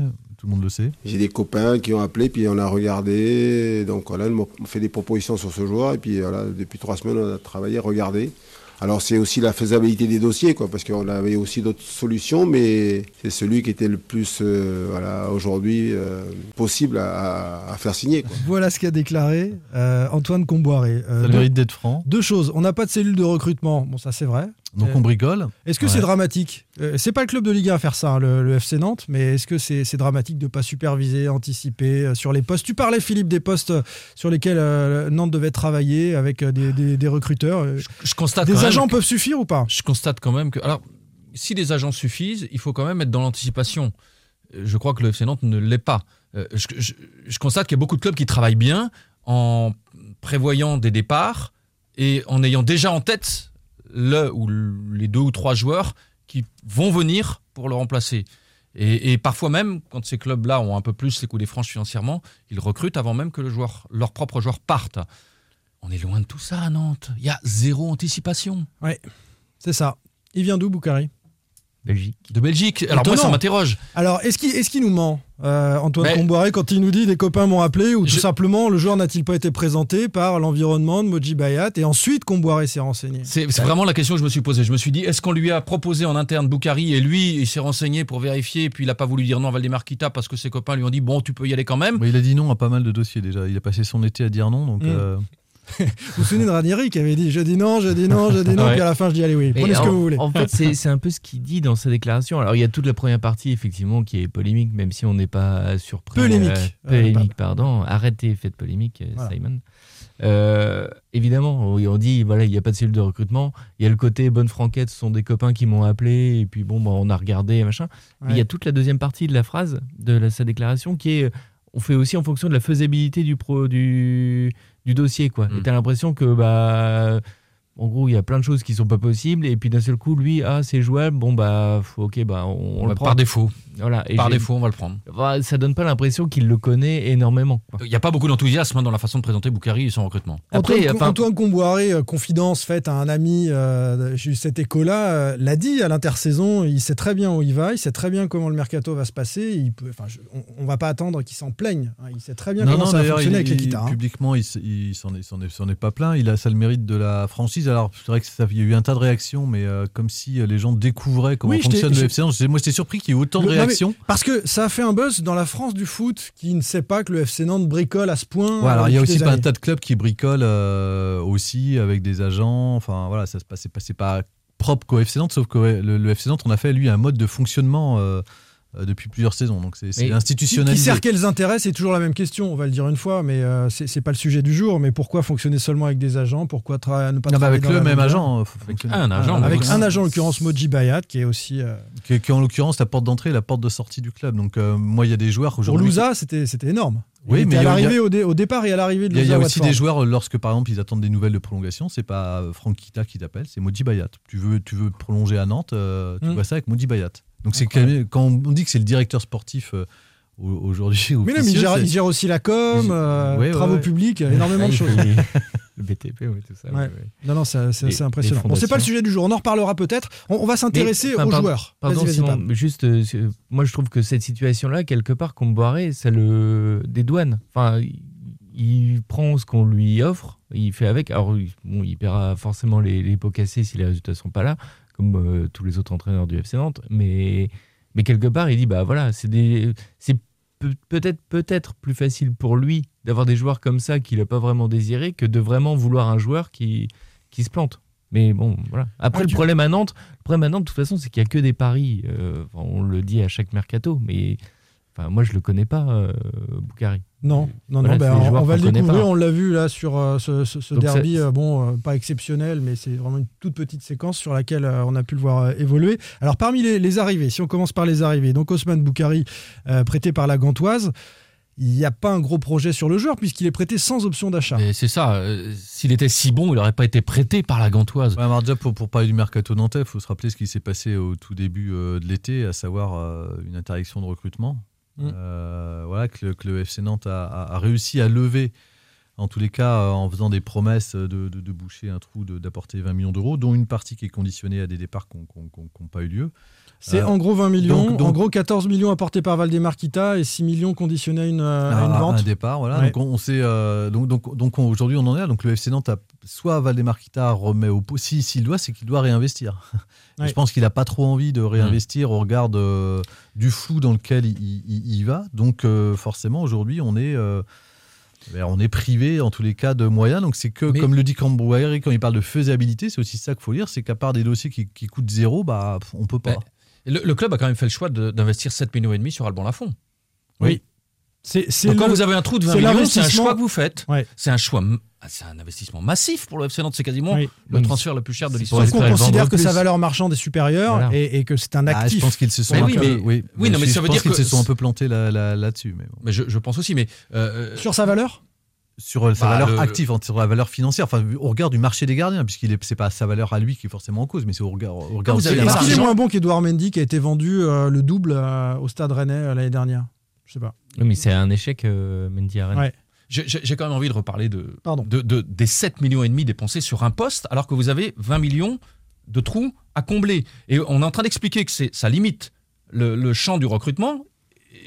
tout le monde le sait. J'ai des copains qui ont appelé, puis on a regardé. Donc voilà, ils m'ont fait des propositions sur ce joueur. Et puis voilà, depuis trois semaines, on a travaillé, regardé. Alors c'est aussi la faisabilité des dossiers, quoi, parce qu'on avait aussi d'autres solutions, mais c'est celui qui était le plus, euh, voilà, aujourd'hui euh, possible à, faire signer. Quoi. Voilà ce qu'a déclaré euh, Antoine Comboiré. Euh, Ça deux- mérite d'être franc. Deux choses. On n'a pas de cellule de recrutement. Bon, ça c'est vrai. Donc Euh, on bricole. Est-ce que Ouais. c'est dramatique? Euh, C'est pas le club de Ligue 1 à faire ça, hein, le, le FC Nantes, mais est-ce que c'est dramatique de pas superviser, anticiper euh, sur les postes? Tu parlais, Philippe, des postes sur lesquels euh, Nantes devait travailler avec des, des- des recruteurs. Je constate Des agents que- peuvent suffire ou pas? Je constate quand même que. Alors, si les agents suffisent, il faut quand même être dans l'anticipation. Je crois que le FC Nantes ne l'est pas. Je, je- je constate qu'il y a beaucoup de clubs qui travaillent bien en prévoyant des départs et en ayant déjà en tête le ou les deux ou trois joueurs qui vont venir pour le remplacer. Et, parfois même, quand ces clubs-là ont un peu plus les coups des franches financièrement, ils recrutent avant même que le joueur, leur propre joueur parte. On est loin de tout ça à Nantes. Il y a zéro anticipation. Ouais, c'est ça. Il vient d'où, Boukari? Belgique. De Belgique. Alors moi, ça m'interroge. Alors, est-ce qu'il est nous ment, euh, Antoine Mais- Comboiré, quand il nous dit des copains m'ont appelé ou tout Je- simplement le joueur n'a-t-il pas été présenté par l'environnement de Moji Bayat et ensuite Comboiré s'est renseigné? C'est c'est vraiment la question que je me suis posée. Je me suis dit, est-ce qu'on lui a proposé en interne Boukari et lui, il s'est renseigné pour vérifier, puis il n'a pas voulu dire non à Valdemar Kita parce que ses copains lui ont dit, bon, tu peux y aller quand même. Bah, il a dit non à pas mal de dossiers déjà. Il a passé son été à dire non. Donc, Mm. euh, Vous vous souvenez de Ranieri qui avait dit je dis non, je dis non, je dis non, Ouais. puis à la fin je dis allez oui, prenez ce que en, vous voulez. En fait, c'est un peu ce qu'il dit dans sa déclaration. Alors, il y a toute la première partie, effectivement, qui est polémique, même si on n'est pas surpris. Polémique. Euh, polémique, pardon. Arrêtez, faites polémique, euh, Voilà. Simon. Euh, évidemment, on dit voilà, il n'y a pas de cellule de recrutement. Il y a le côté bonne franquette, ce sont des copains qui m'ont appelé, et puis bon, bah, on a regardé, machin. Ouais. il y a toute la deuxième partie de la phrase, de la- sa déclaration, qui est on fait aussi en fonction de la faisabilité du, pro, du, du dossier. Quoi. Mm. Et t'as l'impression que, bah, en gros, il y a plein de choses qui sont pas possibles, et puis d'un seul coup, lui, ah, c'est jouable, bon, bah, ok, bah, on, on le Bah, prend. par défaut. Voilà. Et Par défaut, on va le prendre. Bah, ça donne pas l'impression qu'il le connaît énormément. Il n'y a pas beaucoup d'enthousiasme hein, dans la façon de présenter Boukari et son recrutement. Après, Antoine, enfin- Antoine Comboiré, euh, confidence faite à un ami, euh, j'ai eu cet écho-là, euh, l'a dit à l'intersaison, il sait très bien où il va, il sait très bien comment le mercato va se passer, il peut, enfin, je- on, on va pas attendre qu'il s'en plaigne, hein, il sait très bien non, comment non, ça va fonctionner il- avec les il- guitares. hein. Publiquement, il, il s'en est, pas plein. Il a ça le mérite de la franchise. Alors, c'est vrai que ça- il y a eu un tas de réactions, mais euh, comme si les gens découvraient comment Oui, fonctionne le FC Moi, j'étais surpris qu'il y ait autant de Le- parce que ça a fait un buzz dans la France du foot qui ne sait pas que le FC Nantes bricole à ce point. Ouais, alors, il y a aussi pas un tas de clubs qui bricolent euh, aussi avec des agents. Enfin, voilà, ça se passe. C'est pas, propre qu'au FC Nantes, sauf que le, le FC Nantes, on a fait lui un mode de fonctionnement euh, euh, depuis plusieurs saisons. Donc, c'est Mais Qui, qui institutionnalisé. sert quels intérêts C'est toujours la même question, on va le dire une fois, mais euh, c'est pas le sujet du jour. Mais pourquoi fonctionner seulement avec des agents Pourquoi tra- ne pas Non, travailler avec dans le la même longueur agent. euh, faut fonctionner. un agent, Avec un agent, en l'occurrence Moji Bayat, qui est aussi. euh, Qui, qui est en l'occurrence la porte d'entrée et la porte de sortie du club. Donc, euh, moi, il y a des joueurs Pour aujourd'hui. Louza, c'était c'était énorme. Oui, mais à l'arrivée au, dé- au départ et à l'arrivée de Il y a, il y a Louza aussi des joueurs, lorsque par exemple ils attendent des nouvelles de prolongation, c'est pas euh, Franck Kita qui t'appelle, c'est Modi Bayat. Tu veux, tu veux prolonger à Nantes, euh, tu Mm. vois ça avec Modi Bayat. Donc c'est quand, quand on dit que c'est le directeur sportif euh, au- aujourd'hui. Mais non, mais il gère, c'est- il gère aussi la com, euh, Ouais, ouais, travaux ouais. publics, énormément de [LAUGHS] choses. le BTP, oui, tout ça. Ouais. ouais, ouais. Non, non, c'est c'est impressionnant. Bon, c'est pas le sujet du jour, on en reparlera peut-être. On, on va s'intéresser enfin, aux pardon- joueurs. Pardon, Simon, juste, euh, moi je trouve que cette situation-là, quelque part, Comboiré, ça le dédouane. Enfin, il, il prend ce qu'on lui offre, il fait avec. Alors, il- bon, il paiera forcément les, les pots cassés si les résultats sont pas là, comme euh, tous les autres entraîneurs du FC Nantes. Mais, mais quelque part, il dit bah voilà, c'est peut-être peut-être plus facile pour lui d'avoir des joueurs comme ça qu'il n'a pas vraiment désiré que de vraiment vouloir un joueur qui, qui se plante. Mais bon, voilà. Après, Ah, le problème à Nantes, le problème à Nantes, de toute façon, c'est qu'il n'y a que des paris. Euh, on le dit à chaque mercato, mais Enfin, moi, je le connais pas, euh, Boukari. Non, non, Voilà, non, ben, on, va le découvrir, pas. on l'a vu là sur euh, ce, ce- ce Donc, derby, euh, bon, euh, pas exceptionnel, mais c'est vraiment une toute petite séquence sur laquelle euh, on a pu le voir euh, évoluer. Alors parmi les, les arrivées, si on commence par les arrivées, donc Osman Boukari, euh, prêté par la Gantoise, il n'y a pas un gros projet sur le joueur puisqu'il est prêté sans option d'achat. C'est ça. euh, S'il était si bon, il n'aurait pas été prêté par la Gantoise. Ouais, alors déjà, pour, pour parler du mercato nantais, il faut se rappeler ce qui s'est passé au tout début euh, de l'été, à savoir euh, une interdiction de recrutement. Mm. Euh, voilà, que le, que le FC Nantes a, a- a réussi à lever, en tous les cas, euh, en faisant des promesses de, de- de boucher un trou, d'apporter 20 millions d'euros, dont une partie qui est conditionnée à des départs qui n'ont pas eu lieu. C'est Euh, en gros 20 millions, donc- donc- en gros 14 millions apportés par Valdemar Kita et 6 millions conditionnés à une, à une à vente. un départ, voilà. Ouais. Donc on, on sait, euh, donc donc donc on- aujourd'hui on en est là. Donc le FC Nantes a soit Valdemar Kita remet au pot. Si s'il doit, c'est qu'il doit réinvestir. [LAUGHS] Ouais. Je pense qu'il n'a pas trop envie de réinvestir au regard de- du flou dans lequel il, il- il va. Donc euh, forcément aujourd'hui on est euh, ben, on est privé en tous les cas de moyens. Donc c'est que Mais- comme le dit Cambouari quand il parle de faisabilité, c'est aussi ça qu'il faut lire, c'est qu'à part des dossiers qui, qui coûtent zéro, bah on peut pas. Ouais. Le, le club a quand même fait le choix d'investir 7 millions et demi sur Alban Lafont. Oui. Donc quand le- vous avez un trou de 20 c'est millions, c'est un choix que vous faites. Ouais. C'est un choix, ah, c'est un investissement massif pour le FC Nantes. C'est quasiment Oui. le Donc, transfert le plus cher de l'histoire. Sauf qu'on considère que sa valeur marchande est supérieure Voilà. et, et que c'est un Ah, actif. je pense qu'ils se sont Mais un oui, peu, mais- oui, oui, non, mais je ça veut pense dire qu'ils que- se sont un peu plantés là- là- là-dessus. mais bon. Mais je, je pense aussi, mais euh, Sur sa valeur? Sur euh, sa Bah, valeur le- active, sur la valeur financière, enfin au regard du marché des gardiens, puisqu'il est, c'est pas sa valeur à lui qui est forcément en cause, mais c'est au regard, au regard pas Est-ce qu'il est moins bon qu'Edouard Mendy qui a été vendu euh, le double euh, au Stade Rennais euh, l'année dernière? Je sais pas. Oui, mais c'est un échec, euh, Mendy à Rennes. Ouais. J'ai quand même envie de reparler de, Pardon. de, de- des 7 millions et demi dépensés sur un poste, alors que vous avez 20 millions de trous à combler. Et on est en train d'expliquer que ça limite le, le champ du recrutement.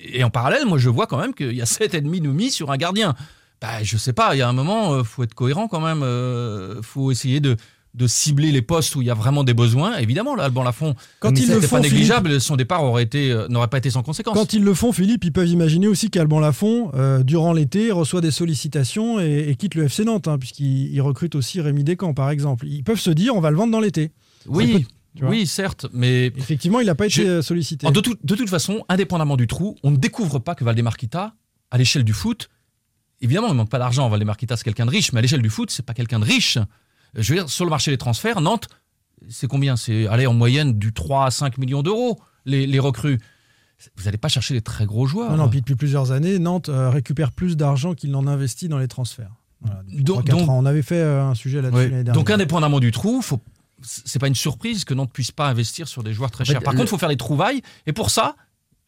Et en parallèle, moi, je vois quand même qu'il y a 7,5 de mis sur un gardien. Bah, je sais pas, il y a un moment, il faut être cohérent quand même. Il faut essayer de, de cibler les postes où il y a vraiment des besoins. Évidemment, là, Alban Lafont, Quand ils le pas négligeable, son départ aurait été, euh, n'aurait pas été sans conséquence. Quand ils le font, Philippe, ils peuvent imaginer aussi qu'Alban Lafont, euh, durant l'été, reçoit des sollicitations et, et quitte le FC Nantes, hein, puisqu'il il recrute aussi Rémi Descamps, par exemple. Ils peuvent se dire, on va le vendre dans l'été. oui, oui, certes, mais Effectivement, il n'a pas été euh, sollicité. De, tout- de toute façon, indépendamment du trou, on ne découvre pas que Valdemar Kita, à l'échelle du foot, évidemment, il ne manque pas d'argent. Valdemar Kita, c'est quelqu'un de riche, mais à l'échelle du foot, c'est pas quelqu'un de riche. Je veux dire, sur le marché des transferts, Nantes, c'est combien? C'est aller en moyenne du 3 à 5 millions d'euros, les, les recrues. Vous n'allez pas chercher des très gros joueurs. Non, non, puis depuis plusieurs années, Nantes euh, récupère plus d'argent qu'il n'en investit dans les transferts. Voilà, Donc- 3-4 donc- ans. On avait fait euh, un sujet là-dessus Oui. l'année dernière. Donc, indépendamment du trou, faut, c'est pas une surprise que Nantes puisse pas investir sur des joueurs très chers. Par contre, il faut faire les trouvailles. Et pour ça,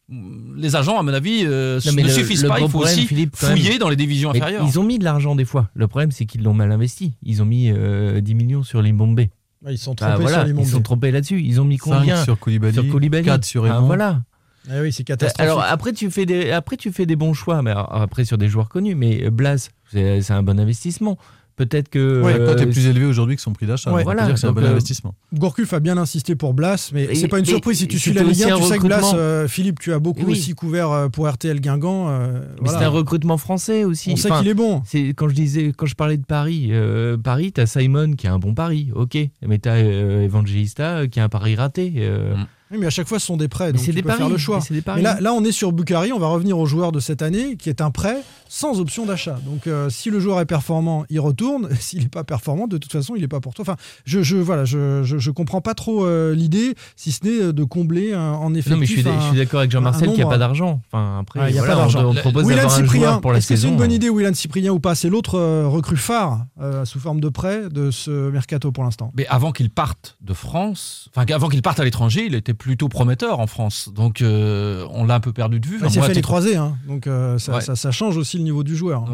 les agents, à mon avis, euh, Non, ne le- suffisent le pas. Il faut problème, aussi Philippe, même- fouiller dans les divisions Mais inférieures. ils ont mis de l'argent des fois. Le problème, c'est qu'ils l'ont mal investi. Ils ont mis euh, 10 millions sur Limbombe. Ouais, ils sont Bah, trompés voilà, sur les ils sont trompés là-dessus. Ils ont mis 5 combien sur Koulibaly, Sur Koulibaly. 4 sur Ah, Raymond. voilà. Ah oui, c'est catastrophique. Alors après tu fais des après tu fais des bons choix mais alors, après sur des joueurs connus mais euh, Blas c'est c'est un bon investissement. Peut-être que Ouais, toi, euh, t'es plus élevé aujourd'hui que son prix d'achat. Ouais, on peut voilà, dire que c'est un bon euh, investissement. Gourcuff a bien insisté pour Blas, mais c'est pas une surprise. Si tu suis la Ligue aussi 1, un tu sais que Blas, euh, Philippe, tu as beaucoup oui. aussi couvert euh, pour RTL Guingamp. euh, mais voilà. c'est un recrutement français aussi. On sait Enfin, qu'il est bon. C'est quand je disais quand je parlais de Paris, euh, Paris, t'as Simon qui a un bon pari, ok, mais t'as euh, Evangelista euh, qui a un pari raté. euh, Mm. Oui, mais à chaque fois, ce sont des prêts. mais Donc c'est tu des peux paris. faire le choix. mais c'est des paris. Mais là, là, on est sur Bukhari. On va revenir au joueur de cette année, qui est un prêt sans option d'achat. Donc, euh, si le joueur est performant, il retourne. [LAUGHS] S'il n'est pas performant, de toute façon, il n'est pas pour toi. Enfin, je, je voilà, je, je, je comprends pas trop euh, l'idée, si ce n'est de combler un- en effectif. non mais je suis, d'accord avec Jean-Marcel qu'il n'y a pas d'argent. Enfin après, Ah, il y a voilà, pas d'argent. On, propose un Cyprien, pour la est-ce que c'est une bonne idée, Willan Cyprien ou pas C'est l'autre euh, recrue phare euh, sous forme de prêt de ce mercato pour l'instant? Mais avant qu'il parte de France, enfin avant qu'il parte à l'étranger, il était plutôt prometteur en France. Donc euh, on l'a un peu perdu de vue. Il s'est fait les croisés, hein. donc euh, ça, Ouais. ça- ça change aussi le niveau du joueur.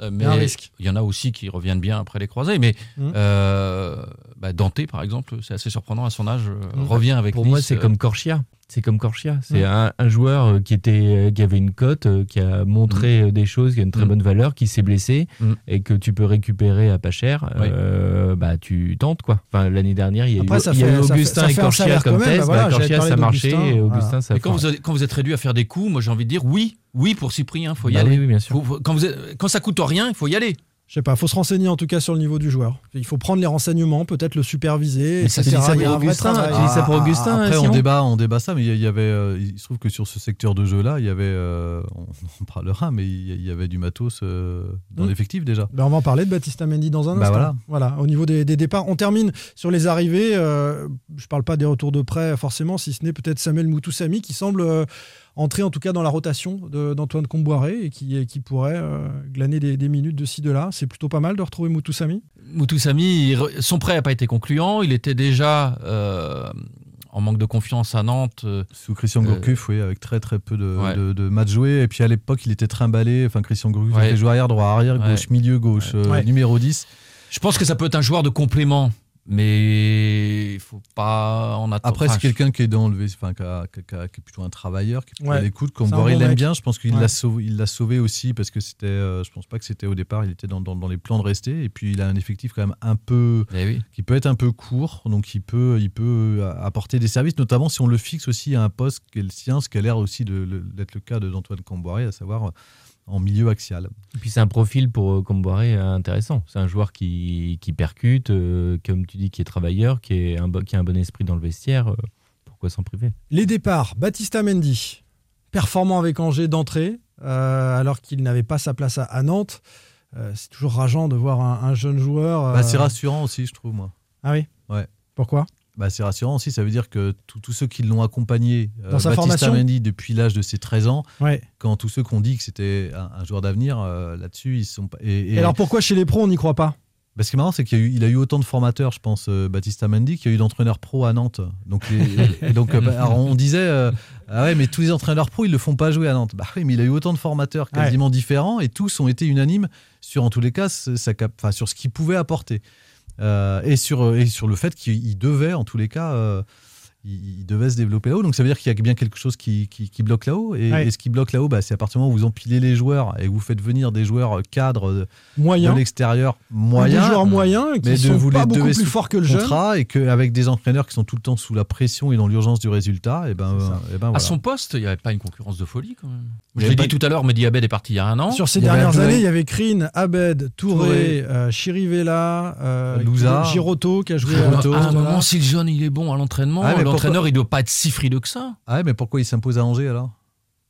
Euh, mais risque. il y en a aussi qui reviennent bien après les croisés. Mais Mhm. euh, bah, Dante, par exemple, c'est assez surprenant à son âge, euh, Mhm. revient avec Pour Nice, moi, c'est comme Corchia. C'est comme Corchia. C'est Mm. un, un joueur qui était, qui avait une cote, qui a montré euh, des choses, qui a une très bonne valeur, qui s'est blessé et que tu peux récupérer à pas cher. Oui. euh, bah, tu tentes quoi. Enfin, l'année dernière, il y a Après, eu, il y a fait- eu ça fait- Augustin ça et fait Corchia comme. Bah voilà, j'allais Corchia, ça marchait et Augustin, Voilà. ça Mais quand vous, êtes- quand vous êtes réduit à faire des coups, moi j'ai envie de dire oui, oui pour Cyprien, il faut y Bah aller. oui, oui, bien sûr. Quand, vous êtes- quand ça coûte rien, il faut y aller. Je sais pas, faut se renseigner en tout cas sur le niveau du joueur. Il faut prendre les renseignements, peut-être le superviser. Mais ça, etc. tu dis ça Il pour Augustin, ça pour Augustin, Après, on débat, on débat ça, mais il y- il avait, euh, il se trouve que sur ce secteur de jeu-là, il y avait, euh, on [LAUGHS] en parlera, mais il y- il avait du matos euh, dans Mm. l'effectif déjà. Ben, on va en parler de Baptista Mendy dans un Bah instant. voilà. Au niveau des, des départs, on termine sur les arrivées. euh, je parle pas des retours de prêt forcément, si ce n'est peut-être Samuel Moutoussami qui semble euh, entrer en tout cas dans la rotation d'Antoine Comboiré et qui, et qui pourrait euh, glaner des, des minutes de ci de là. C'est plutôt pas mal de retrouver Moutoussami. Moutoussami, il son prêt n'a pas été concluant. Il était déjà euh, en manque de confiance à Nantes. euh, Sous Christian Euh, Gourcuff, oui, avec très très peu de, Ouais. de- de matchs joués. Et puis à l'époque, il était trimballé. Enfin, Christian Gourcuff Ouais. était joueur arrière, droit arrière, Ouais. gauche milieu, gauche euh, Ouais. numéro 10. Je pense que ça peut être un joueur de complément, mais il faut pas en attendre. Après, c'est quelqu'un qui est dans le, enfin, qui, a- qui a- qui a- qui est plutôt un travailleur, qui est plutôt Ouais. à l'écoute. Bon il l'aime bien. Je pense qu'il Ouais. l'a sauvé, il l'a sauvé aussi parce que c'était, euh, je pense pas que c'était au départ. Il était dans, dans- dans les plans de rester. Et puis, il a un effectif quand même un peu, eh oui. qui peut être un peu court. Donc, il peut, il peut euh, apporter des services, notamment si on le fixe aussi à un poste qui est le sien, ce qui a l'air aussi d'être le cas de d'Antoine Comboiré, à savoir euh, en milieu axial. Et puis c'est un profil pour euh, Comboiré euh, intéressant. C'est un joueur qui, qui percute, euh, comme tu dis, qui est travailleur, qui, est un, qui a un bon esprit dans le vestiaire. euh, pourquoi s'en priver? Les départs, Baptista Mendy, performant avec Angers d'entrée, euh, alors qu'il n'avait pas sa place à, à Nantes. Euh, c'est toujours rageant de voir un, un jeune joueur. Bah, c'est rassurant aussi, je trouve, moi. Ah oui? Ouais. Pourquoi? Bah, c'est rassurant aussi, ça veut dire que tous ceux qui l'ont accompagné, euh, Dans sa Baptista formation Mendy depuis l'âge de ses 13 ans, Ouais. quand tous ceux qui ont dit que c'était un, un joueur d'avenir, euh, là-dessus, ils sont pas. Et, Et alors pourquoi chez les pros on n'y croit pas? Bah, ce qui est marrant, c'est qu'il a eu, il a eu autant de formateurs, je pense, euh, Baptista Mendy, qu'il y a eu d'entraîneurs pro à Nantes. Donc, les- [LAUGHS] donc euh, bah, alors, on disait, euh, ah ouais, mais tous les entraîneurs pro, ils le font pas jouer à Nantes. Bah oui, mais il a eu autant de formateurs quasiment différents et tous ont été unanimes sur, en tous les cas, sa cap- sur ce qu'il pouvait apporter. Euh, et, sur, et sur le fait qu'il devait, en tous les cas, euh, il, il devait se développer là-haut. Donc ça veut dire qu'il y a bien quelque chose qui, qui- qui bloque là-haut. Et, Ouais. et ce qui bloque là-haut, bah, c'est à partir du moment où vous empilez les joueurs et vous faites venir des joueurs cadres de, Moyen. de l'extérieur Des moyens. joueurs moyens qui mais de sont vous pas les beaucoup plus forts que le jeune. contrat et qu'avec des entraîneurs qui sont tout le temps sous la pression et dans l'urgence du résultat, et ben, euh, et ben À son poste, il n'y avait pas une concurrence de folie quand même. Je l'ai dit tout à l'heure, Mehdi Abed est parti il y a un an. Sur ces dernières années, il y avait Krine, Abed, Touré, Touré. euh, Chirivella, euh, Louza. Giroto qui a joué Giroto. à à un moment, si le jeune il est bon à l'entraînement, Ah, mais l'entraîneur il doit pas être si frileux que ça. Ah ouais, mais pourquoi il s'impose à Angers alors?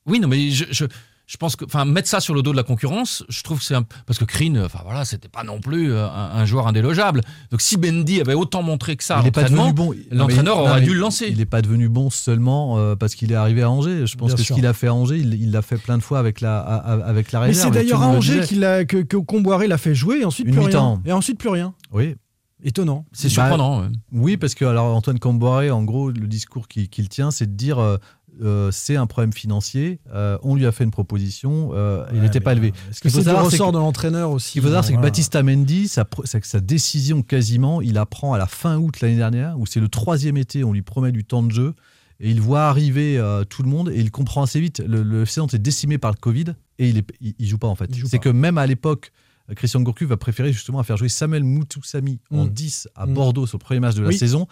Oui, non, mais je, je, je pense que, enfin, mettre ça sur le dos de la concurrence, je trouve que c'est un, parce que Krine, enfin voilà, c'était pas non plus euh, un, un joueur indélogeable. Donc si Bendy avait autant montré que ça, bon. l'entraîneur aurait dû le lancer. Il n'est pas devenu bon seulement euh, parce qu'il est arrivé à Angers. Je pense Bien que sûr. ce qu'il a fait à Angers, il l'a fait plein de fois avec la, à- avec la Mais c'est d'ailleurs à Angers qu'il a, que, que Comboiré l'a fait jouer et ensuite Une plus rien. Et ensuite plus rien. Oui, Étonnant. C'est surprenant. ouais. Oui, parce que alors Antoine Camboiré, en gros, le discours qu'il tient, c'est de dire euh, euh, c'est un problème financier. euh, on lui a fait une proposition, euh, il n'était pas élevé. Ce qu'il faut savoir, ressort que- de l'entraîneur aussi Ce qu'il faut savoir, c'est que Voilà. Baptista Mendy, sa, décision quasiment, il apprend à la fin août l'année dernière, où c'est le troisième été, on lui promet du temps de jeu, et il voit arriver tout le monde, et il comprend assez vite. Le, le FC Nantes est décimé par le Covid, et il, est, il, il joue pas en fait. C'est que même à l'époque, Christian Gourcuff va préférer justement à faire jouer Samuel Moutoussami en Mm. 10 à Mm. Bordeaux sur le premier match de la Oui. saison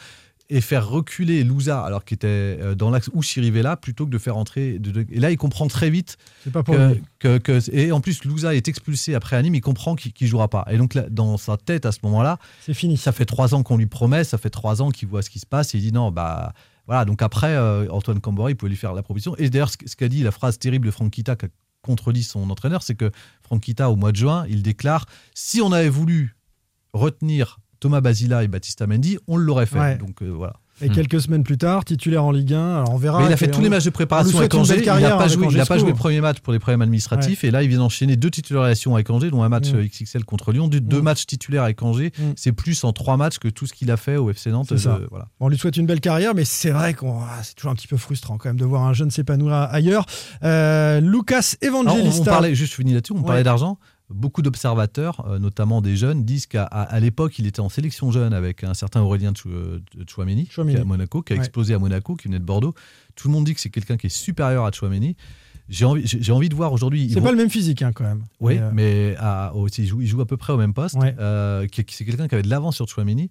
et faire reculer Louza alors qu'il était euh, dans l'axe ou Chirivella plutôt que de faire entrer. de- et là, il comprend très vite C'est pas pour que, lui. que- que- et en plus Louza est expulsé après à Nîmes, il comprend qu'il ne jouera pas. Et donc là, dans sa tête à ce moment-là, C'est fini. ça fait trois ans qu'on lui promet, ça fait trois ans qu'il voit ce qui se passe et il dit non bah voilà. Donc après euh, Antoine Cambori, pouvait lui faire la proposition. Et d'ailleurs ce, ce qu'a dit la phrase terrible de Franck Kita qui a contredit son entraîneur, c'est que Franck Kita au mois de juin, il déclare si on avait voulu retenir Thomas Basila et Baptista Mendy, on l'aurait fait. Ouais. Donc euh, voilà. Et Hmm. quelques semaines plus tard, titulaire en Ligue 1. Alors on verra. Mais il a fait tous les matchs de on préparation avec Angers. Il n'a pas, avec joué, il a pas joué le premier match pour les problèmes administratifs. Et là, il vient d'enchaîner deux titularisations avec Angers, dont un match Mm. euh, XXL contre Lyon, deux, deux Mm. matchs titulaires avec Angers. C'est plus en trois matchs que tout ce qu'il a fait au FC Nantes. Ça. Euh, voilà. On lui souhaite une belle carrière, mais c'est vrai qu'on ah, c'est toujours un petit peu frustrant quand même de voir un jeune s'épanouir ailleurs. Euh, Lucas Alors, on, Evangelista. on parlait, juste je finis là-dessus, on Ouais. parlait d'argent. Beaucoup d'observateurs, euh, notamment des jeunes, disent qu'à à- à l'époque, il était en sélection jeune avec un certain Aurélien euh, Chouameni, Chouameni. qui est à Monaco, qui a Ouais. explosé à Monaco, qui venait de Bordeaux. Tout le monde dit que c'est quelqu'un qui est supérieur à Chouameni. J'ai envie, j'ai j'ai envie de voir aujourd'hui. C'est vont- pas le même physique hein, quand même. Oui, Mais, euh, mais à- aussi, il, joue, il joue à peu près au même poste. Ouais. Euh, c'est quelqu'un qui avait de l'avance sur Chouameni.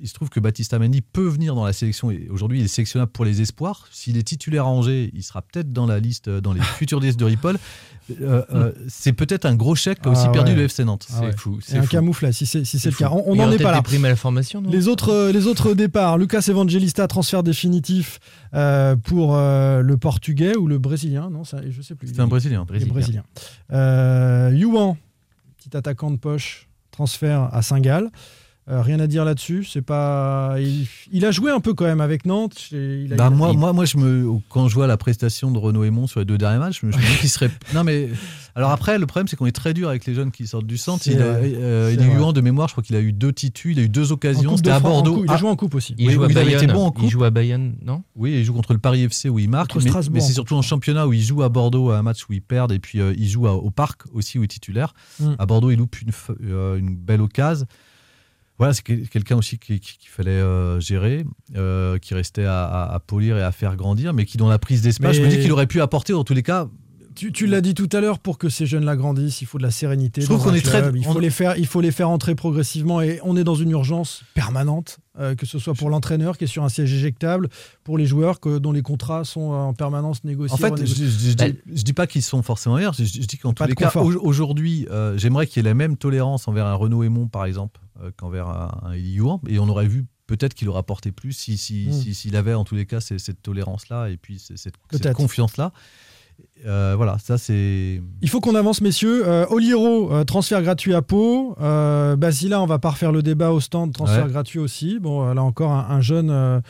Il se trouve que Baptiste Mendy peut venir dans la sélection. Et aujourd'hui, il est sélectionnable pour les espoirs. S'il est titulaire à Angers, il sera peut-être dans la liste, euh, dans les [LAUGHS] futurs disques de Ripoll. Euh, euh, c'est peut-être un gros chèque qu'a aussi Ah perdu ouais. le FC Nantes. Ah ouais. fou. C'est un camouflet, si c'est si c'est le cas. On n'en est pas là. primes à la formation, non Les autres, les autres départs, Lucas Evangelista, transfert définitif euh, pour euh, le Portugais ou le Brésilien, non, ça, je sais plus. C'était un Brésilien. Brésilien. Euh, Youan, petit attaquant de poche, transfert à Saint-Gall. Euh, rien à dire là-dessus. C'est pas. Il, il a joué un peu quand même avec Nantes. et Il a- Bah, il a- moi, moi, moi, je me, quand je vois la prestation de Renaud Aymon sur les deux derniers matchs, je me, je me dis [LAUGHS] qu'il serait. Non, mais. Alors après, le problème, c'est qu'on est très dur avec les jeunes qui sortent du centre. Il, a, euh, il est de mémoire, je crois qu'il a eu deux titus, il a eu deux occasions. De C'était à Bordeaux. il a Ah, joué en coupe aussi. Il Oui, joue à avait été bon en coupe. Il joue à Bayonne, non? Oui, il joue contre le Paris FC où il marque, Contre mais, c'est surtout en championnat où il joue à Bordeaux à un match où il perd et puis euh, il joue à- au Parc aussi où il est titulaire. Mm. À Bordeaux, il loupe une, euh, une belle occasion. Voilà, c'est quel- quelqu'un aussi qui- qui- qu'il fallait euh, gérer, euh, qui restait à, à- à polir et à faire grandir, mais qui dans la prise d'espace, je me dis qu'il aurait pu apporter dans tous les cas. Tu, tu l'as dit tout à l'heure, pour que ces jeunes-là grandissent, il faut de la sérénité. Je trouve qu'on est très-. Il faut, on- les faire, il faut les faire entrer progressivement et on est dans une urgence permanente, euh, que ce soit pour l'entraîneur qui est sur un siège éjectable, pour les joueurs que, dont les contrats sont en permanence négociés. En fait, je, je Bah, dis, pas qu'ils sont forcément meilleurs, je, je dis qu'en tous les cas, confort. aujourd'hui, euh, j'aimerais qu'il y ait la même tolérance envers un Renaud Aymon, par exemple, qu'envers un, un Youan, et on aurait vu peut-être qu'il aurait apporté plus si, si, si- s'il avait en tous les cas cette tolérance-là et puis cette, confiance-là. Euh, voilà, ça c'est. Il faut qu'on avance, messieurs. Euh, Oliero, euh, transfert gratuit à Pau. Euh, Basila, on va pas refaire le débat au stand, transfert Ouais. gratuit aussi. Bon, euh, là encore, un, un jeune euh,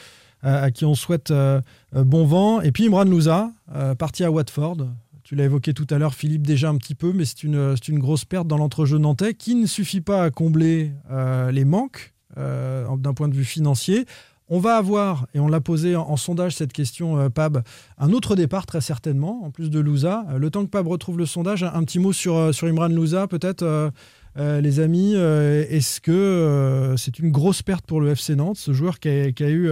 à, qui on souhaite euh, euh, bon vent. Et puis Imran Louza, euh, parti à Watford. Tu l'as évoqué tout à l'heure, Philippe, déjà un petit peu, mais c'est une, grosse perte dans l'entrejeu nantais qui ne suffit pas à combler euh, les manques euh, d'un point de vue financier. On va avoir, et on l'a posé en, sondage cette question, euh, Pab, un autre départ très certainement, en plus de Louza. Le temps que Pab retrouve le sondage, un, petit mot sur, Imran Louza, peut-être, les amis. Est-ce que c'est une grosse perte pour le FC Nantes, ce joueur qui a, eu,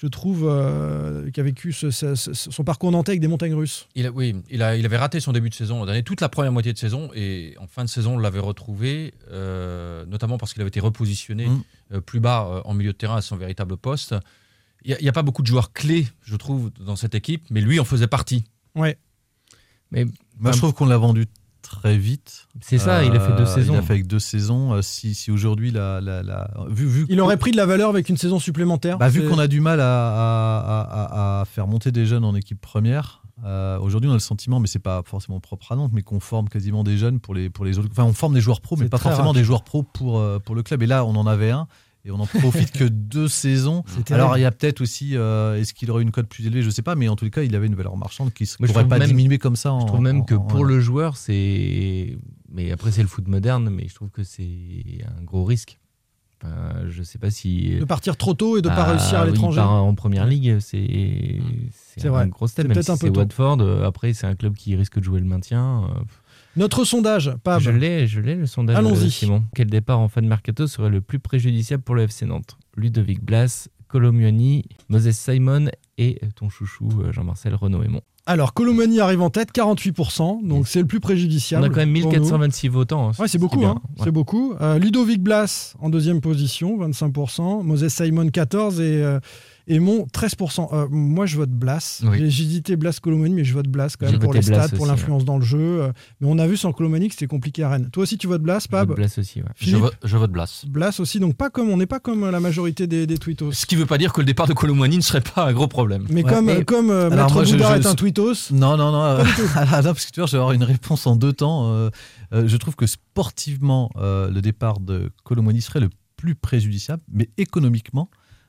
je trouve, euh, qui a vécu ce- ce- ce- son parcours nantais avec des montagnes russes Il a- oui, il, a, il avait raté son début de saison l'an toute la première moitié de saison, et en fin de saison, on l'avait retrouvé, euh, notamment parce qu'il avait été repositionné Mm. euh, plus bas euh, en milieu de terrain à son véritable poste. Il n'y a, pas beaucoup de joueurs clés, je trouve, dans cette équipe, mais lui en faisait partie. Ouais. Mais Moi, je trouve qu'on l'a vendu très vite. C'est ça, il a fait deux saisons. Il a fait avec deux saisons. Euh, si, si aujourd'hui, la, la, la- vu, vu Il aurait pris de la valeur avec une saison supplémentaire. Bah, vu qu'on a du mal à, à- à- à faire monter des jeunes en équipe première, euh, aujourd'hui on a le sentiment, mais c'est pas forcément propre à Nantes, mais qu'on forme quasiment des jeunes pour les, pour les autres. Enfin, on forme des joueurs pros, mais pas forcément des joueurs pros pour, euh, pour le club. Et là, on en avait un. Et on en profite que deux saisons. Alors il y a peut-être aussi, euh, est-ce qu'il aurait une cote plus élevée? Je sais pas, mais en tous les cas, il avait une valeur marchande qui ne pourrait pas même- diminuer comme ça. En, Je trouve même en- que en- pour le joueur, c'est. Mais après, c'est le foot moderne, mais je trouve que c'est un gros risque. Enfin, je sais pas si. De partir trop tôt et de pas Ah, réussir à oui, l'étranger. part en première ligue, c'est C'est c'est vrai. un gros step. C'est Même si un peu c'est. Watford. euh, Après, c'est un club qui risque de jouer le maintien. Notre sondage, Pab. Je l'ai, je l'ai le sondage. Allons-y. Simon. Quel départ en fin de mercato serait le plus préjudiciable pour le FC Nantes? Ludovic Blas, Colomioni, Moses Simon et ton chouchou euh, Jean-Marcel Renaud Aymon. Alors, Colomani arrive en tête, 48%, donc c'est le plus On préjudiciable. a quand même pour nous. 1426 votants. hein, Ouais, c'est beaucoup, hein. Ouais. c'est beaucoup. Euh, Ludovic Blas en deuxième position, 25%. Moses Simon, 14%. Et euh, Aymon, 13%. Euh, moi, je vote Blas. Oui. J'ai hésité Blas Colomani, mais je vote Blas quand même pour les Blas stats, pour l'influence dans le jeu. Euh, Mais on a vu sans Colomani que c'était compliqué à Rennes. Toi aussi, tu votes Blas, Je Pab vote Blas aussi. ouais. Je vote, je vote Blas. Blas aussi, donc pas comme on n'est pas comme la majorité des, des tweetos. Ce qui ne veut pas dire que le départ de Colomani ne serait pas un gros problème. Mais Ouais, comme, mais- comme euh, Alors Maître moi, je- Boudard je- est un tweetos, Non, non, non. euh, [LAUGHS] ah, non, parce que tu vois, je vais avoir une réponse en deux temps. Euh, euh, je trouve que sportivement, euh, le départ de Colomoni serait le plus préjudiciable, mais économiquement,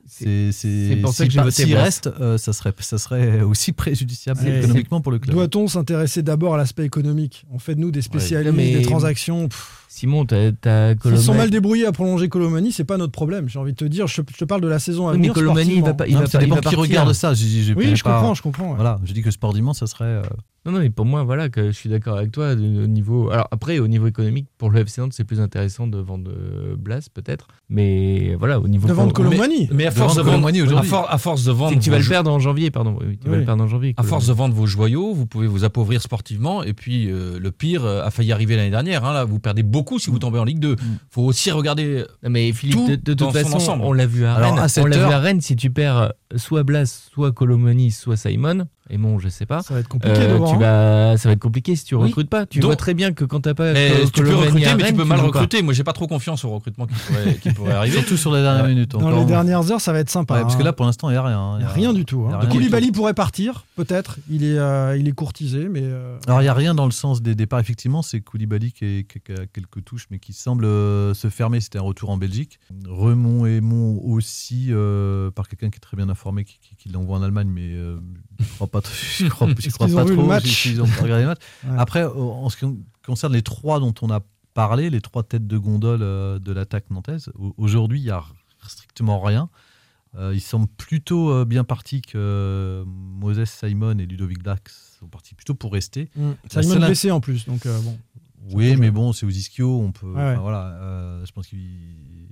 c'est pour ça si que j'ai voté s'il reste, euh, ça serait ça serait aussi [LAUGHS] préjudiciable Ouais, économiquement pour le club. doit-on s'intéresser d'abord à l'aspect économique? On fait de nous des spécialistes, mais- des transactions. pff. Simon, t'as t'as S'ils sont Colomani- mal débrouillés à prolonger Colomani, c'est pas notre problème. J'ai envie de te dire, je, je te parle de la saison à Oui, mais venir. Colomani, il va pas. Il Non, va mais ça pas- il va qui regarde ça. Je, je- je Oui, je pas- comprends, je comprends. ouais. Voilà, je dis que sportivement, ça serait. euh, Non, non, mais pour moi, voilà, que je suis d'accord avec toi. de- Au niveau... Alors après, au niveau économique, pour le FC Nantes, c'est plus intéressant de vendre euh, Blas, peut-être. Mais voilà, au niveau. De vendre Colomani. Mais à force de vendre, à, for- à force de vendre, tu vas le jou- perdre en janvier, pardon. Oui, tu vas le perdre en janvier. À force de vendre vos joyaux, vous pouvez vous appauvrir sportivement. Et puis, euh, le pire a failli arriver l'année dernière. hein, là, vous perdez beaucoup si vous tombez en Ligue 2. faut aussi regarder. Non, mais Philippe, tout de, toute façon, ensemble. on l'a vu à Alors, Rennes. à on l'a vu à Rennes, si tu perds soit Blas, soit Colomani, soit Simon, et bon, je sais pas. Ça va être compliqué euh, tu hein. vas, ça va être compliqué si tu Oui. recrutes pas. Tu Donc- vois très bien que quand t'as pas Mais Col- tu peux recruter, mais tu peux mal recruter. Moi, j'ai pas trop confiance au recrutement qui pourrait, qui pourrait [LAUGHS] arriver. Surtout sur les dernières minutes. Dans encore. les dernières heures, ça va être sympa. Ouais, parce que hein. là, pour l'instant, il n'y a rien. hein. Il n'y a rien du tout. il y a Hein. Koulibaly pourrait partir, peut-être. Il est, euh, il est courtisé, mais. euh, Alors, il n'y a rien dans le sens des départs. Effectivement, c'est Koulibaly qui, est- qui- a quelques touches, mais qui semble se fermer. C'était un retour en Belgique. Remont et Mont aussi, euh, par quelqu'un qui est très bien informé, qui, qui- qui l'envoie en Allemagne, mais euh, je ne crois pas, trop- [LAUGHS] je crois, je Est-ce crois qu'ils pas ont vu le trop. match si- s'ils ont pas regardé le match. [LAUGHS] Ouais. Après, en ce qui concerne les trois dont on a parlé, les trois têtes de gondole euh, de l'attaque nantaise, au- aujourd'hui, il n'y a strictement rien. Euh, ils semblent plutôt euh, bien partis que euh, Moses Simon et Ludovic Dax sont partis plutôt pour rester. La Simon seule- blessé en plus, donc bon. Oui, mais bon, c'est aux ischio, on peut. Ouais. Voilà, euh, je pense qu'il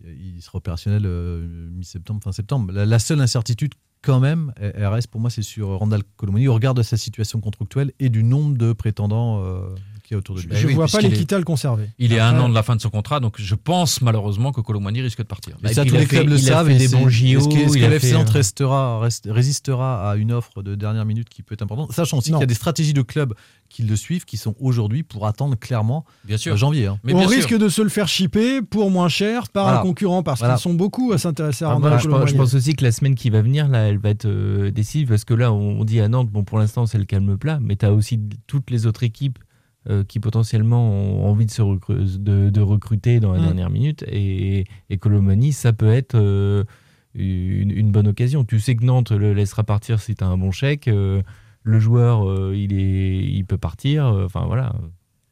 il sera opérationnel euh, mi-septembre, fin septembre. La, la seule incertitude, quand même, reste pour moi, c'est sur Randall Colomoni au regard de sa situation contractuelle et du nombre de prétendants euh, qu'il y a autour de lui. Je oui, vois pas puisqu'il est- l'équita le conserver. Il est à un an de la fin de son contrat, donc je pense malheureusement que Colomani risque de partir. Mais Et ça, tous il les clubs le il savent. et des bons Est-ce JO, que, est-ce que il l'FC restera, reste- résistera à une offre de dernière minute qui peut être importante Sachant aussi qu'il y a des stratégies de clubs qui le suivent, qui sont aujourd'hui pour attendre clairement Bien sûr. euh, janvier. hein. Mais on sûr. risque de se le faire shipper pour moins cher par Voilà. un concurrent parce Voilà. qu'ils sont beaucoup à s'intéresser à Ah, voilà, je, pense, je Colomani. pense aussi que la semaine qui va venir, là, elle va être euh, décisive parce que là, on, on dit à Nantes, bon, pour l'instant, c'est le calme plat, mais tu as aussi toutes les autres équipes euh, qui potentiellement ont envie de, se recru- de, de recruter dans la Mm. dernière minute. Et, et Colomani, ça peut être euh, une, une bonne occasion. Tu sais que Nantes le laissera partir si tu as un bon chèque. euh, le joueur, il, est, il peut partir. Enfin, voilà,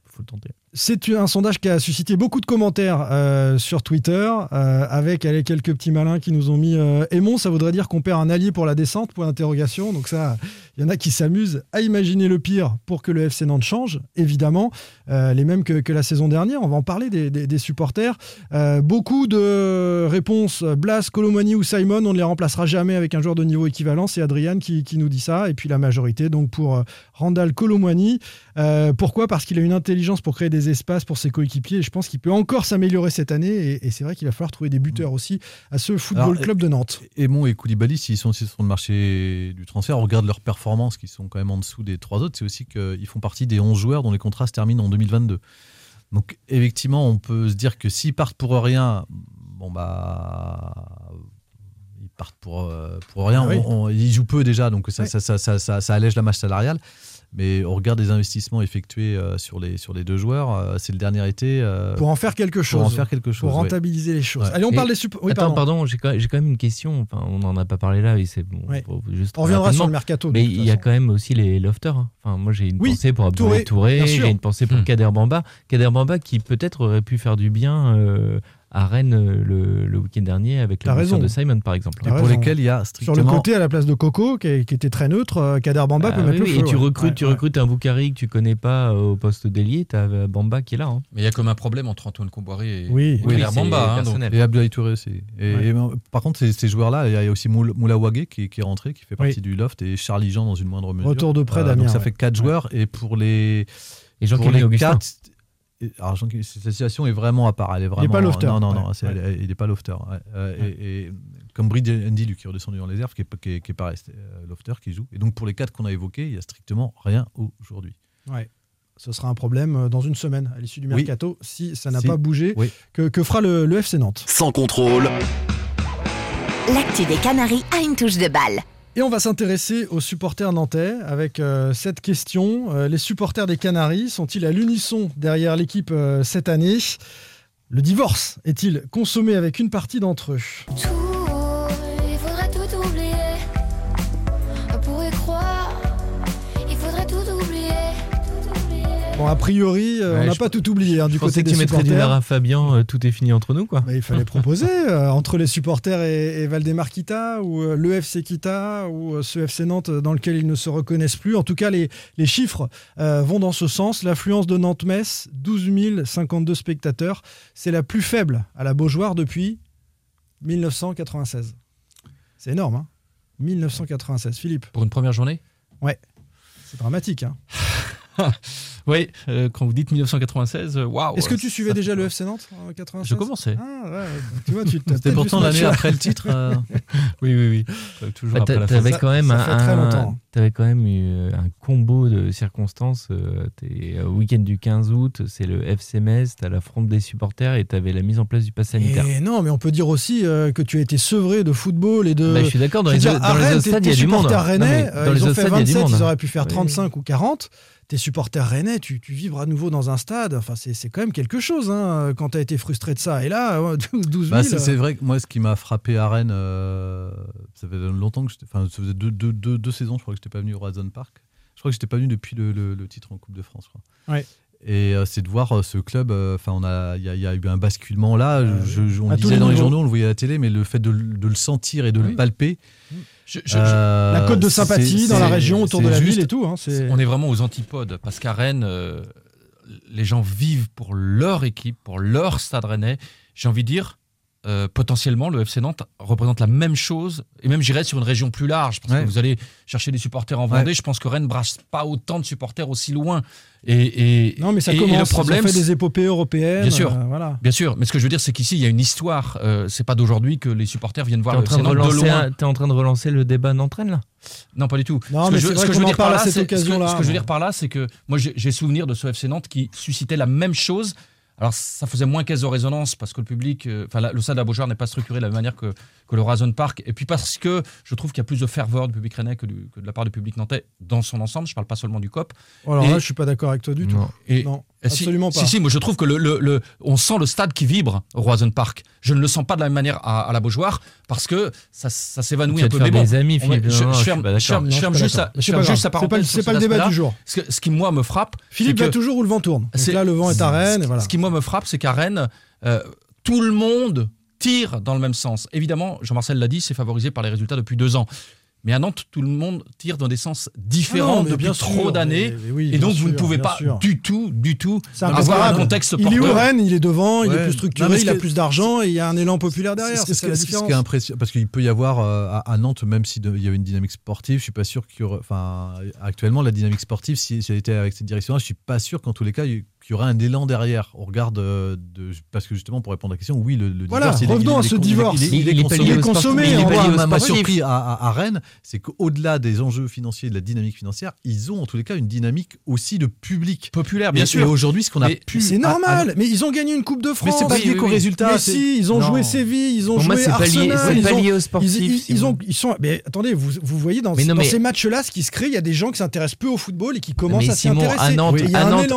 faut le tenter. C'est un sondage qui a suscité beaucoup de commentaires euh, sur Twitter, euh, avec allez, quelques petits malins qui nous ont mis euh, Aimon, ça voudrait dire qu'on perd un allié pour la descente, pour l'interrogation. Donc ça, il y en a qui s'amusent à imaginer le pire pour que le FC Nantes change, évidemment, euh, les mêmes que, que la saison dernière. On va en parler des, des- des supporters. Euh, beaucoup de réponses, Blas, Colomani ou Simon, on ne les remplacera jamais avec un joueur de niveau équivalent. C'est Adrian qui, qui nous dit ça. Et puis la majorité, donc pour euh, Randall Colomani. Euh, pourquoi? Parce qu'il a une intelligence pour créer des espaces pour ses coéquipiers. Et je pense qu'il peut encore s'améliorer cette année. Et, et c'est vrai qu'il va falloir trouver des buteurs aussi à ce Football Alors, Club de Nantes. Aymon et Koulibaly, s'ils sont aussi sur le marché du transfert, on regarde leurs performances qui sont quand même en dessous des trois autres, c'est aussi qu'ils font partie des 11 joueurs dont les contrats se terminent en 2022. Donc effectivement, on peut se dire que s'ils partent pour rien, bon bah ils partent pour, euh, pour rien. Ah oui. On- on- ils jouent peu déjà, donc ça- ça allège la masse salariale. Mais on regarde les investissements effectués euh, sur, les, sur les deux joueurs. euh, c'est le dernier été. euh, Pour en faire quelque chose. pour en faire quelque chose. Pour ouais. rentabiliser les choses. Ouais. Allez, on Et- parle des. Oui, Attends, pardon. pardon, j'ai quand, j'ai quand même une question. Enfin, on n'en a pas parlé là. et c'est bon, Ouais. juste On reviendra sur le mercato. de Mais il y a quand même aussi les lofters. hein. Enfin, moi, j'ai une Oui, pensée pour Abdoulaye Touré, j'ai une pensée pour Hmm. Kader Bamba. Kader Bamba qui peut-être aurait pu faire du bien euh, à Rennes euh, le, le week-end dernier avec la raison. de Simon, par exemple. Et pour raison. lesquels il y a Sur strictement. le côté, à la place de Coco, qui, qui était très neutre, euh, Kader Bamba Ah peut oui, mettre oui, le et feu. tu ouais. recrutes, tu Ouais, recrutes un Boukari que tu connais pas euh, au poste d'ailier, tu as Bamba qui est là. hein. Mais il y a comme un problème entre Antoine Comboiré et, Oui. et Oui, Kader Bamba. hein, donc-. Et Abdoulaye Touré aussi. Et, Ouais. et, par contre, ces, ces joueurs-là, il y a aussi Moula Moula Ouagué qui, qui est rentré, qui fait partie Oui. du loft, et Charlie Jean dans une moindre mesure. Retour de près Euh, d'Amiens, Donc ça ouais. fait quatre Ouais. joueurs. Et pour les, Et les Augustin. quatre. Et- Alors, Jean- cette situation est vraiment à part. Elle est vraiment, pas lofter. Non, non, non, Ouais. c'est- elle est- il n'est pas lofter. ouais. Euh, et, et comme Brady Andy, lui, qui est redescendu dans les airs, qui est, qui est, qui est pareil, c'est euh, lofter qui joue. Et donc pour les quatre qu'on a évoqués, il n'y a strictement rien aujourd'hui. Ouais. Ce sera un problème euh, dans une semaine, à l'issue du Oui. mercato, si ça n'a Si. pas bougé. Oui. Que, que fera le, le FC Nantes? Sans contrôle, L'actu des Canaries a une touche de balle. Et on va s'intéresser aux supporters nantais avec euh, cette question. Euh, les supporters des Canaries sont-ils à l'unisson derrière l'équipe euh, cette année? Le divorce est-il consommé avec une partie d'entre eux? Bon, a priori, euh, Ouais, on n'a pas tout oublié hein, du côté pensais que des tu mettrais du supporters. à Fabien, euh, tout est fini entre nous, quoi. Bah, il fallait proposer [LAUGHS] euh, entre les supporters et, et Valdemar Kita ou euh, le FC Kita ou euh, ce FC Nantes dans lequel ils ne se reconnaissent plus. En tout cas, les, les chiffres euh, vont dans ce sens. L'affluence de Nantes-Metz, 12 052 spectateurs, c'est la plus faible à la Beaujoire depuis 1996. C'est énorme, hein 1996. Philippe Pour une première journée? Ouais. C'est dramatique. Hein [LAUGHS] [LAUGHS] Oui, euh, quand vous dites 1996, euh, waouh Est-ce que tu ça suivais déjà le FC Nantes en 96 Je commençais. Ah, ouais, tu vois, tu C'était pourtant l'année après le titre. euh, [LAUGHS] Oui, oui, oui. Euh, Toujours Bah, après la Ça- quand même ça un, longtemps. t'avais quand même eu euh, un combo de circonstances. euh, T'es au week-end du 15 août, c'est le FC Metz, t'as la fronde des supporters et t'avais la mise en place du pass sanitaire. Et non, mais on peut dire aussi euh, que tu as été sevré de football et de. Bah, je suis d'accord, dans les dire, dans les autres tes- stades, il y a du monde. Non, rennais, euh, dans les ils ont autres fait stades, il y a du 27, monde. ils auraient pu faire Oui. 35 ou 40. Tes supporters rennais, tu, tu vibres à nouveau dans un stade. Enfin, c'est c'est quand même quelque chose hein, quand tu as été frustré de ça. Et là, ouais, 12 000. Bah, c'est euh, c'est vrai que moi, ce qui m'a frappé à Rennes, euh, ça fait longtemps que j'étais. Enfin, ça faisait deux, deux, deux, deux saisons, je crois que j'étais pas venu au Horizon Park. Je crois que j'étais pas venu depuis le, le- le titre en Coupe de France. Ouais. Et euh, c'est de voir euh, ce club. euh, Enfin, on a, il y, a- il y a eu un basculement là. je- je- on le disait dans les journaux, on le voyait à la télé, mais le fait de, le- de le sentir et de Oui. le palper. Je- je- je- euh, La cote de sympathie dans la région autour de la juste- ville et tout. hein, On est vraiment aux antipodes parce qu'à Rennes, euh, les gens vivent pour leur équipe, pour leur stade rennais. J'ai envie de dire, euh, potentiellement, le FC Nantes représente la même chose et même j'irais sur une région plus large parce Ouais. que vous allez chercher des supporters en Ouais. Vendée. Je pense que Rennes brasse pas autant de supporters aussi loin. Et, et- Non, mais ça et- et commence. le problème, fait des épopées européennes. Bien sûr. euh, voilà. Bien sûr, mais ce que je veux dire, c'est qu'ici, il y a une histoire. Euh, c'est pas d'aujourd'hui que les supporters viennent voir le train FC de Nantes de loin. t'es en train de relancer le débat Nantes-Rennes, là? Non, pas du tout. Non, ce mais que je, c'est ce que je veux dire par là, c'est- ce que- que je veux dire par là, c'est que moi, j'ai j'ai souvenir de ce FC Nantes qui suscitait la même chose. Alors, ça faisait moins caisse de résonance parce que le public, euh, enfin, la- le stade à Beaujoire n'est pas structuré de la même manière que, que le Razon Park. Et puis parce que je trouve qu'il y a plus de ferveur du public rennais que, du- que de la part du public nantais dans son ensemble. Je parle pas seulement du COP. Alors Et- là, je suis pas d'accord avec toi du tout. Et, Non, si- absolument pas. Si, si, moi je trouve que le, le- le- on sent le stade qui vibre au Roison Park. Je ne le sens pas de la même manière à, à la Beaujoire parce que ça, ça s'évanouit un peu. faire Mais bon, des amis, on va- Philippe. je, Non, ferme, je je juste, je c'est ferme pas juste le- parenthèse c'est sur pas le cet débat du jour. Ce, que- ce qui moi me frappe, Philippe c'est va toujours où le vent tourne. C'est- là, le vent est à Rennes. Et voilà. ce qui moi me frappe, c'est qu'à Rennes, euh, tout le monde tire dans le même sens. Évidemment, Jean-Marcel l'a dit, c'est favorisé par les résultats depuis deux ans. Mais à Nantes, tout le monde tire dans des sens différents Ah non, depuis bien trop sûr, d'années. mais- mais oui, et donc, vous ne pouvez pas sûr. du tout, du tout avoir un contexte Il est où. Rennes Il est devant, il est plus structuré, il a plus d'argent et il y a un élan populaire derrière. C'est C'est ce, ça qui est impressionnant, parce qu'il peut y avoir euh, à, Nantes, même s'il y avait une dynamique sportive, je suis pas sûr qu'il y aurait. Enfin, actuellement, la dynamique sportive, si, si elle était avec cette direction-là, je suis pas sûr qu'en tous les cas, il qu'il y aurait un élan derrière. On regarde de, de- parce que justement, pour répondre à la question, oui, le, le Voilà, divorce, il est- revenons il à ce il divorce. Il est, il est Il est consommé. au consommé, il est au m'a surpris à, à- à Rennes, c'est qu'au-delà des enjeux financiers et de la dynamique financière, ils ont en tous les cas une dynamique aussi de public. populaire, Et- bien Et sûr. aujourd'hui, ce qu'on a Mais pu. Mais C'est à- à- normal, mais ils ont gagné une Coupe de Mais France. c'est pas lié oui, qu'au oui. résultat. Mais c'est- si, ils ont Non. joué Séville, ils ont joué Arsenal. c'est ils pas ont- lié au Ils, sportif, ils- ont, ils sont. Mais attendez, vous, vous voyez dans, Mais mais- ces matchs-là, ce qui se crée, il y a des gens qui s'intéressent peu au football et qui commencent mais à s'y intéresser. à Nantes, Et il y a à un Nantes-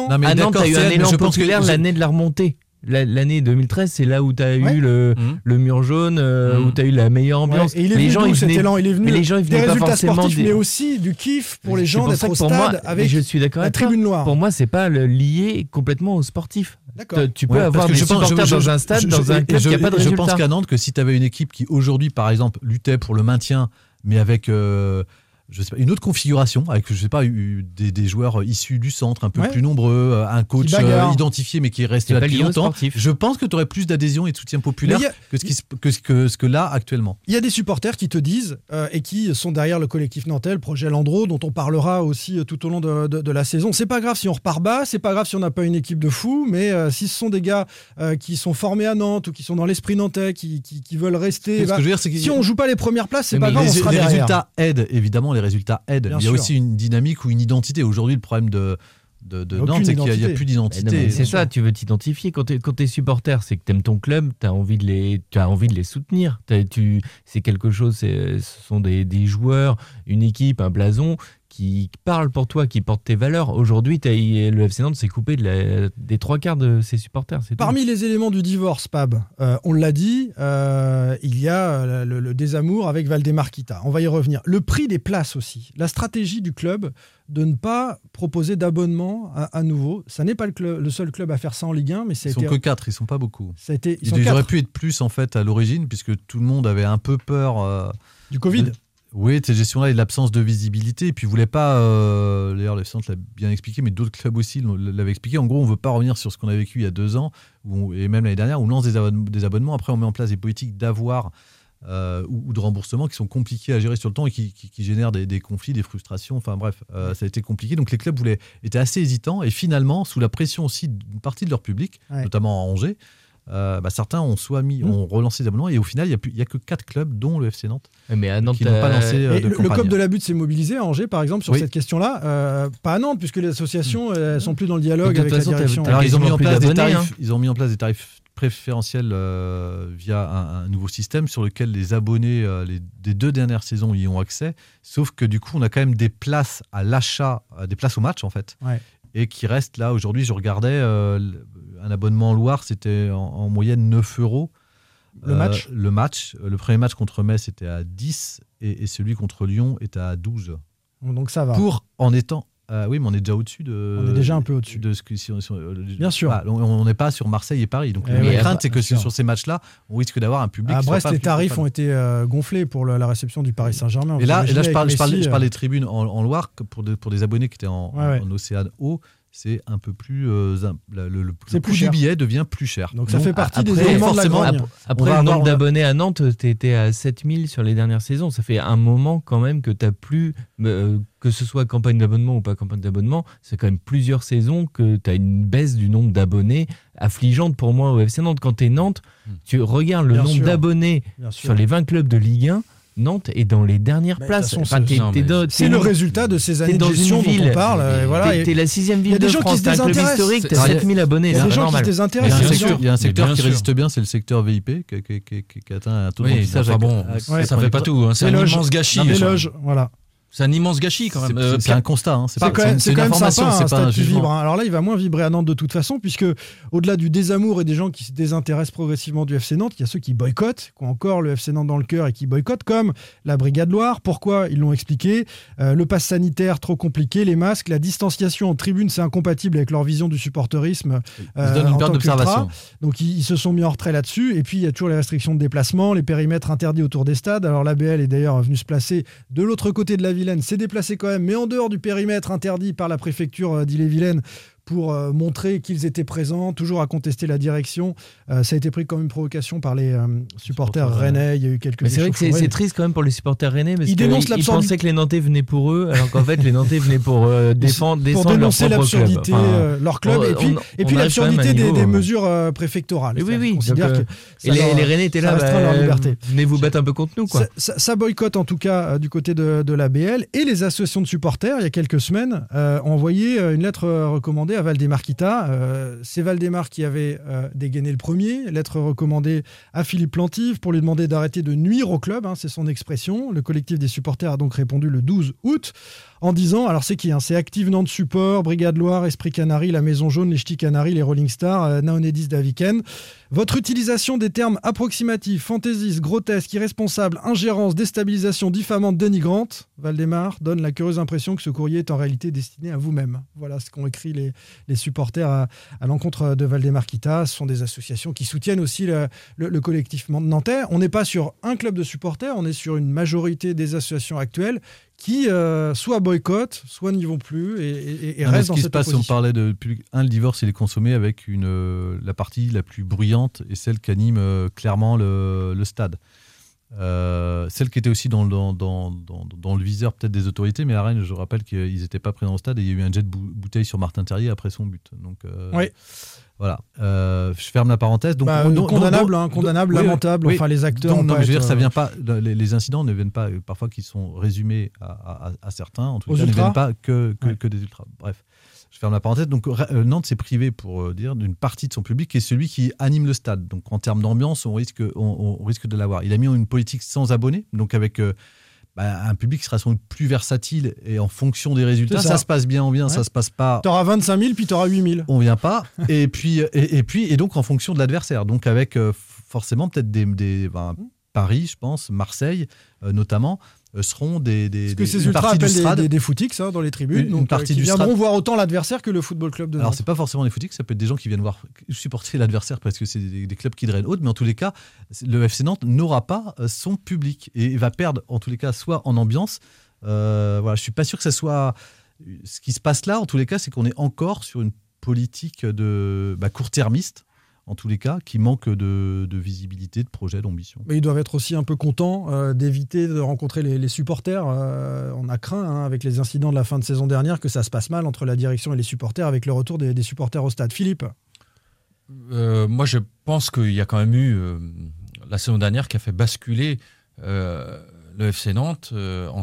un élan je pense que- populaire l'année de la remontée. La- L'année 2013, c'est là où tu as Ouais. eu le, Mhm. le mur jaune, euh, où tu as eu la meilleure ambiance. Ouais, et il est les venu gens, cet élan? Il est venu mais les gens, ils des pas résultats sportifs, des- mais aussi du kiff pour les gens d'être au stade moi, avec je suis la tribune noire. Pour moi, c'est pas le lié complètement au sportif. D'accord. Tu- peux Ouais, avoir parce que des je supporters je- je- dans un stade, je- dans je- un club qui n'a pas de et Je pense qu'à Nantes, que si tu avais une équipe qui aujourd'hui, par exemple, luttait pour le maintien, mais avec euh, je sais pas, une autre configuration, avec je sais pas eu des, des joueurs issus du centre, un peu Ouais. plus nombreux, euh, un coach euh, identifié mais qui est resté là depuis longtemps, sportif. je pense que tu aurais plus d'adhésion et de soutien populaire a- que ce, qui, que, ce que, ce que là actuellement. Il y a des supporters qui te disent, euh, et qui sont derrière le collectif Nantel, le projet Landreau, dont on parlera aussi tout au long de, de- de la saison. C'est pas grave si on repart bas, c'est pas grave si on n'a pas une équipe de fous, mais euh, si ce sont des gars euh, qui sont formés à Nantes ou qui sont dans l'esprit nantais, qui, qui- qui veulent rester, bah, que je veux dire, c'est que- si on joue pas les premières places, c'est pas grave, les, on sera les derrière. résultats aident, évidemment, les résultats aident. Bien il y a sûr. aussi une dynamique ou une identité. Aujourd'hui, le problème de, de, de Nantes, c'est qu'il n'y a, plus d'identité. c'est ça, tu veux t'identifier. Quand tu es, supporter, c'est que tu aimes ton club, tu as, envie de les- as envie de les soutenir. C'est quelque chose, c'est- ce sont des, des joueurs, une équipe, un blason qui parlent pour toi, qui portent tes valeurs. Aujourd'hui, le FC Nantes s'est coupé de la- des trois quarts de ses supporters. c'est tout. Parmi les éléments du divorce, Pab, euh, on l'a dit, euh, il y a euh, le, le désamour avec Valdemar Kita. On va y revenir. Le prix des places aussi. La stratégie du club de ne pas proposer d'abonnement à, à nouveau. Ça n'est pas le, club- le seul club à faire ça en Ligue 1, mais a Ils sont que 4, ils sont pas beaucoup. Ça a été, ils auraient pu être plus en fait à l'origine, puisque tout le monde avait un peu peur. euh, Du Covid de- Oui, cette gestion-là et l'absence de visibilité. Et puis, ils voulaient pas. euh, D'ailleurs, le Nantes l'a bien expliqué, mais d'autres clubs aussi l'avaient expliqué. En gros, on veut pas revenir sur ce qu'on a vécu il y a deux ans, où on- et même l'année dernière, où on lance des, abonne- des abonnements. Après, on met en place des politiques d'avoir. euh, ou, ou de remboursement qui sont compliqués à gérer sur le temps et qui, qui- qui génèrent des, des conflits, des frustrations. Enfin bref, euh, ça a été compliqué. Donc les clubs voulaient, étaient assez hésitants et finalement, sous la pression aussi d'une partie de leur public, Ouais. notamment à Angers, euh, bah, certains ont soit mis, Mm. ont relancé des abonnements et au final, il n'y a, plus- il y a que quatre clubs, dont le FC Nantes, Ouais, Mais à Nantes, qui n'ont pas euh, lancé euh, Et de le, le. COP de la butte s'est mobilisé à Angers, par exemple, sur Oui. cette question-là. Euh, pas à Nantes, puisque les associations elles sont plus dans le dialogue avec la façon, t'as- direction. Alors, ils ont, mis en place des tarifs, hein. ils ont mis en place des tarifs préférentiels euh, via un, un nouveau système sur lequel les abonnés euh, les, des deux dernières saisons y ont accès. Sauf que du coup, on a quand même des places à l'achat, euh, des places au match en fait. Ouais. Et qui restent là aujourd'hui. Je regardais euh, un abonnement en Loire, c'était en, en moyenne 9 euros. Le Euh, match Le match. Le premier match contre Metz était à 10 et, et celui contre Lyon était à 12. Donc ça va. Pour en étant. euh, oui, mais on est déjà au-dessus de. On est déjà un peu au-dessus. De ce que, si on- si on- Bien sûr. Ah, on n'est pas sur Marseille et Paris. Donc, Eh la crainte, c'est que sur ces matchs-là, on risque d'avoir un public. À Brest, les tarifs ont été euh, gonflés pour le- la réception du Paris Saint-Germain. Et là, Vous et là je, parle, je, parle, Messi, je parle euh, des tribunes en, en Loire pour des, pour des abonnés qui étaient en, Ouais, ouais. en Océane haut. C'est un peu plus. euh, le le- le C'est coût plus cher. du billet devient plus cher. Donc ça fait partie des éléments de la Après, le nombre d'abonnés à Nantes, tu étais à 7000 sur les dernières saisons. Ça fait un moment quand même que tu n'as plus, euh, que ce soit campagne d'abonnement ou pas campagne d'abonnement, c'est quand même plusieurs saisons que tu as une baisse du nombre d'abonnés affligeante pour moi au FC Nantes. Quand tu es Nantes, tu regardes le Bien nombre d'abonnés sur les 20 clubs de Ligue 1. Nantes est dans les dernières Mais de places. Enfin, c'est- le résultat de ces années de gestion dont ville. on parle. euh, et voilà. T'es la sixième Il y ville a des de gens qui France. se T'as un club désintéressent. historique, t'as 7000 abonnés. Il y a des gens normal. qui se Il y a désintéressent. il y a un secteur qui sûr. résiste bien, c'est le secteur VIP, qui, qui- qui- qui- qui atteint un taux de remplissage. ça fait pas tout. hein. C'est un immense gâchis. Voilà. C'est un immense gâchis quand C'est même. Euh, c'est un constat. hein, C'est pas- quand même, c'est c'est une information, c'est pas un stade qui jugement. vibre. hein. Alors là, il va moins vibrer à Nantes de toute façon, puisque au-delà du désamour et des gens qui se désintéressent progressivement du FC Nantes, il y a ceux qui boycottent, qui ont encore le FC Nantes dans le cœur et qui boycottent, comme la Brigade Loire. Pourquoi Ils l'ont expliqué? Euh, le pass sanitaire, trop compliqué. Les masques, la distanciation en tribune, c'est incompatible avec leur vision du supporterisme. Ils euh, donnent en une qu'ultra. d'observation. Donc ils, ils se sont mis en retrait là-dessus. Et puis il y a toujours les restrictions de déplacement, les périmètres interdits autour des stades. Alors l'ABL est d'ailleurs venu se placer de l'autre côté de la S'est déplacé quand même, mais en dehors du périmètre interdit par la préfecture d'Ille-et-Vilaine pour euh, montrer qu'ils étaient présents, toujours à contester la direction. Euh, ça a été pris comme une provocation par les euh, supporters rennais. Il y a eu quelques c'est vrai que c'est triste quand même pour les supporters rennais parce Ils qu'ils ils pensaient que les Nantais venaient pour eux, alors qu'en fait les Nantais venaient pour [LAUGHS] défendre, pour dénoncer l'absurdité, Enfin, leur club, on- et puis, et l'absurdité des, mesures préfectorales. Oui, oui, oui. que et les, leur- les Rennais étaient là, restreint leur bah, liberté. venez vous battre un peu contre nous. Quoi. Ça, ça- ça boycotte en tout cas du côté de, de la BL et les associations de supporters, il y a quelques semaines, ont envoyé une lettre recommandée à Valdemar Kita. Euh, C'est Valdemar qui avait euh, dégainé le premier, lettre recommandée à Philippe Plantive pour lui demander d'arrêter de nuire au club, hein, c'est son expression. Le collectif des supporters a donc répondu le 12 août en disant, alors c'est qui hein C'est Active Nantes Support, Brigade Loire, Esprit Canari, La Maison Jaune, les Ch'tis Canaries, les Rolling Stars, euh, Naonedis Daviken. Votre utilisation des termes approximatifs, fantaisistes, grotesques, irresponsables, ingérence, déstabilisation, diffamante, dénigrante, Valdemar donne la curieuse impression que ce courrier est en réalité destiné à vous-même. Voilà ce qu'ont écrit les, supporters à, l'encontre de Valdemar Kita. Ce sont des associations qui soutiennent aussi le, le- le collectif nantais. On n'est pas sur un club de supporters, on est sur une majorité des associations actuelles qui euh, soit boycottent, soit n'y vont plus et, et- et Non, restent ce dans qui se passe, on parlait de un, le divorce, il est consommé avec une, euh, la partie la plus bruyante et celle qui anime euh, clairement le, le stade. Euh, celle qui était aussi dans, le- dans, dans, le viseur peut-être des autorités, mais à Rennes, je rappelle qu'ils n'étaient pas présents au stade et il y a eu un jet de bou- bouteille sur Martin Terrier après son but. Donc, euh, Oui. Voilà. Euh, je ferme la parenthèse. Donc, Bah, on- donc- condamnable, donc- hein, condamnable, oui, lamentable. oui. Enfin, les acteurs. Non, mais je veux dire, ça vient pas. Les, les incidents ne viennent pas. Parfois, qui sont résumés à, à- à certains, en tout Aux cas, ne viennent pas que, que, Ouais. que des ultras. Bref, je ferme la parenthèse. Donc, euh, Nantes s'est privé, pour euh, dire, d'une partie de son public qui est celui qui anime le stade. Donc, en termes d'ambiance, on risque, on, on risque de l'avoir. Il a mis une politique sans abonnés, donc avec. euh, bah, un public qui sera sans doute plus versatile et en fonction des résultats, ça. ça. se passe bien, on vient, ça Ouais. se passe pas, T'auras 25 000, puis t'auras 8 000. on vient pas. [LAUGHS] et puis et, et puis et donc en fonction de l'adversaire. Donc avec euh, forcément peut-être des, des ben, Paris, je pense, Marseille euh, notamment seront des, des, Parce que des- ces ultras appellent des, des, des footix hein, dans les tribunes. Une- une donc, euh, partie qui du viendront Strad. voir autant l'adversaire que le football club de Alors Nantes. c'est pas forcément des footix, ça peut être des gens qui viennent voir supporter l'adversaire parce que c'est des, des clubs qui drainent haute, mais en tous les cas, le FC Nantes n'aura pas euh, son public et va perdre en tous les cas soit en ambiance. Euh, voilà, je suis pas sûr que ça soit ce qui se passe là. En tous les cas, c'est qu'on est encore sur une politique de bah, court-termiste. En tous les cas, qui manque de, de visibilité, de projet, d'ambition. Mais ils doivent être aussi un peu contents euh, d'éviter de rencontrer les, les supporters. Euh, on a craint, hein, avec les incidents de la fin de saison dernière, que ça se passe mal entre la direction et les supporters, avec le retour des, des supporters au stade. Philippe Euh, moi, je pense qu'il y a quand même eu euh, la saison dernière qui a fait basculer euh, le FC Nantes euh, en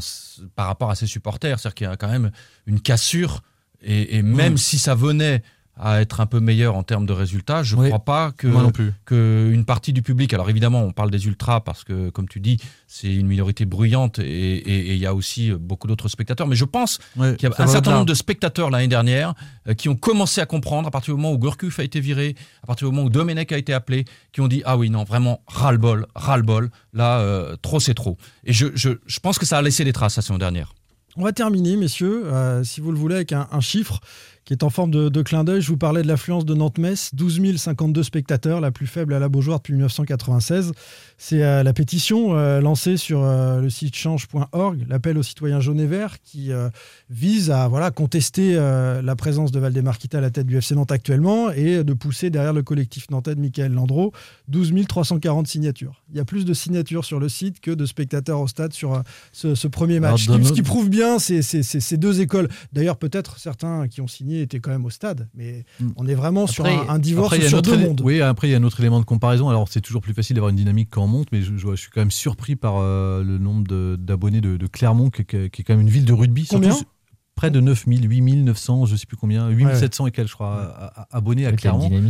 par rapport à ses supporters. C'est-à-dire qu'il y a quand même une cassure. Et, et même si ça venait à être un peu meilleur en termes de résultats, je ne Oui. crois pas que, Moi non plus. que une partie du public. Alors évidemment, on parle des ultras parce que, comme tu dis, c'est une minorité bruyante et il y a aussi beaucoup d'autres spectateurs. Mais je pense qu'il y a un certain nombre de spectateurs l'année dernière euh, qui ont commencé à comprendre à partir du moment où Gourcuff a été viré, à partir du moment où Domenech a été appelé, qui ont dit ah oui non vraiment ras-le-bol, ras-le-bol, là euh, trop c'est trop. Et je, je, je pense que ça a laissé des traces la saison dernière. On va terminer, messieurs, euh, si vous le voulez, avec un, un chiffre qui est en forme de, clin d'œil. Je vous parlais de l'affluence de Nantes-Metz, 12 052 spectateurs, la plus faible à la Beaujoire depuis 1996. C'est euh, la pétition euh, lancée sur euh, le site change.org, l'appel aux citoyens jaunes et verts, qui euh, vise à voilà, contester euh, la présence de Valdemar Kita à la tête du FC Nantes actuellement et de pousser derrière le collectif nantais de Michael Landreau 12 340 signatures. Il y a plus de signatures sur le site que de spectateurs au stade sur euh, ce, ce premier match. Ce qui- ce autre- qui prouve bien ces, deux écoles. D'ailleurs, peut-être certains qui ont signé étaient quand même au stade, mais on est vraiment sur un, un divorce. Après, sur deux mondes. Oui, après, il y a un autre élément de comparaison. Alors, c'est toujours plus facile d'avoir une dynamique quand on monte, mais je, je- je suis quand même surpris par euh, le nombre de- d'abonnés de, de Clermont, qui, qui- qui est quand même une ville de rugby. Combien surtout Près de 9000, 8900, je sais plus combien, 8700 et quelques, je crois, abonnés à Clermont. ouais.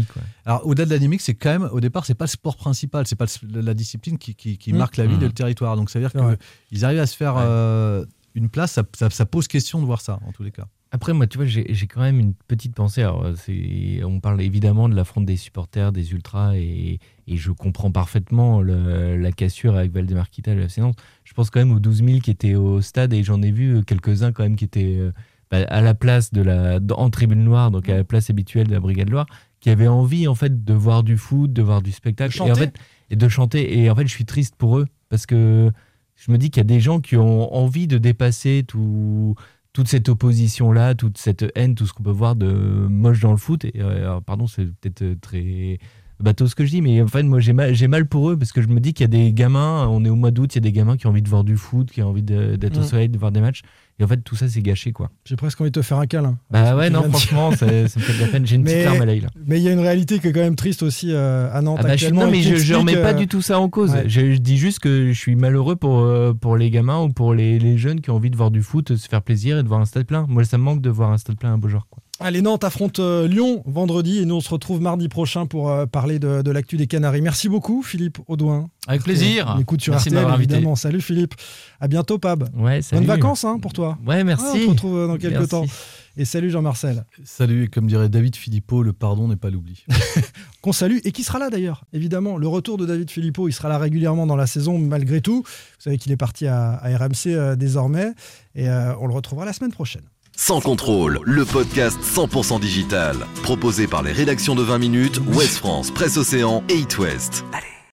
Alors, au-delà de la dynamique, c'est quand même, au départ, c'est pas le sport principal, c'est pas le- la discipline qui, qui- qui Mm. marque la ville Mm. et le territoire. Donc, ça veut dire qu'ils arrivent à se faire Ouais. euh, une place, ça, ça- ça pose question de voir ça, en tous les cas. Après, moi, tu vois, j'ai quand même une petite pensée. Alors, c'est- on parle évidemment de l'affront des supporters, des ultras, et, et je comprends parfaitement le- la cassure avec Valdemar Kita et FC Nantes. Je pense quand même aux 12 000 qui étaient au stade, et j'en ai vu quelques-uns quand même qui étaient euh, bah, à la place de la, en tribune noire, donc à la place habituelle de la Brigade Loire, qui avaient envie en fait de voir du foot, de voir du spectacle, De et, en chanter. fait, et de chanter. Et en fait, je suis triste pour eux parce que je me dis qu'il y a des gens qui ont envie de dépasser tout, toute cette opposition-là, toute cette haine, tout ce qu'on peut voir de moche dans le foot. Et, euh, alors, pardon, c'est peut-être euh, très bateau ce que je dis, mais en fait, moi, j'ai mal, j'ai mal pour eux parce que je me dis qu'il y a des gamins, on est au mois d'août, il y a des gamins qui ont envie de voir du foot, qui ont envie de- d'être au Mm. soleil, de voir des matchs. Et en fait, tout ça, c'est gâché, quoi. J'ai presque envie de te faire un câlin. Bah ouais, non, franchement, ça, ça me fait de la peine. J'ai une petite Mais- larme à l'œil, là. Mais il y a une réalité qui est quand même triste aussi euh, à Nantes Ah bah, je, non, mais je, explique, remets pas euh, du tout ça en cause. ouais. Je, je dis juste que je suis malheureux pour, euh, pour les gamins ou pour les, les jeunes qui ont envie de voir du foot, se faire plaisir et de voir un stade plein. Moi, ça me manque de voir un stade plein à Beaujord. Quoi. Allez, Nantes affronte euh, Lyon vendredi et nous on se retrouve mardi prochain pour euh, parler de, de l'actu des Canaries. Merci beaucoup Philippe Audouin. Avec plaisir. On écoute sur Merci RTL invité. évidemment. Salut Philippe. À bientôt Pab. Ouais, salut. Bonnes vacances hein, pour toi. Ouais, merci. Ouais, on se retrouve euh, dans quelques Merci. temps. Et salut Jean-Marcel. Salut, et comme dirait David Philippot, le pardon n'est pas l'oubli. [LAUGHS] Qu'on salue et qui sera là d'ailleurs. Évidemment, le retour de David Philippot, il sera là régulièrement dans la saison malgré tout. Vous savez qu'il est parti à, à RMC euh, désormais et euh, on le retrouvera la semaine prochaine. Sans contrôle, le podcast 100% digital. Proposé par les rédactions de 20 minutes, Ouest France, Presse Océan et It West. Allez.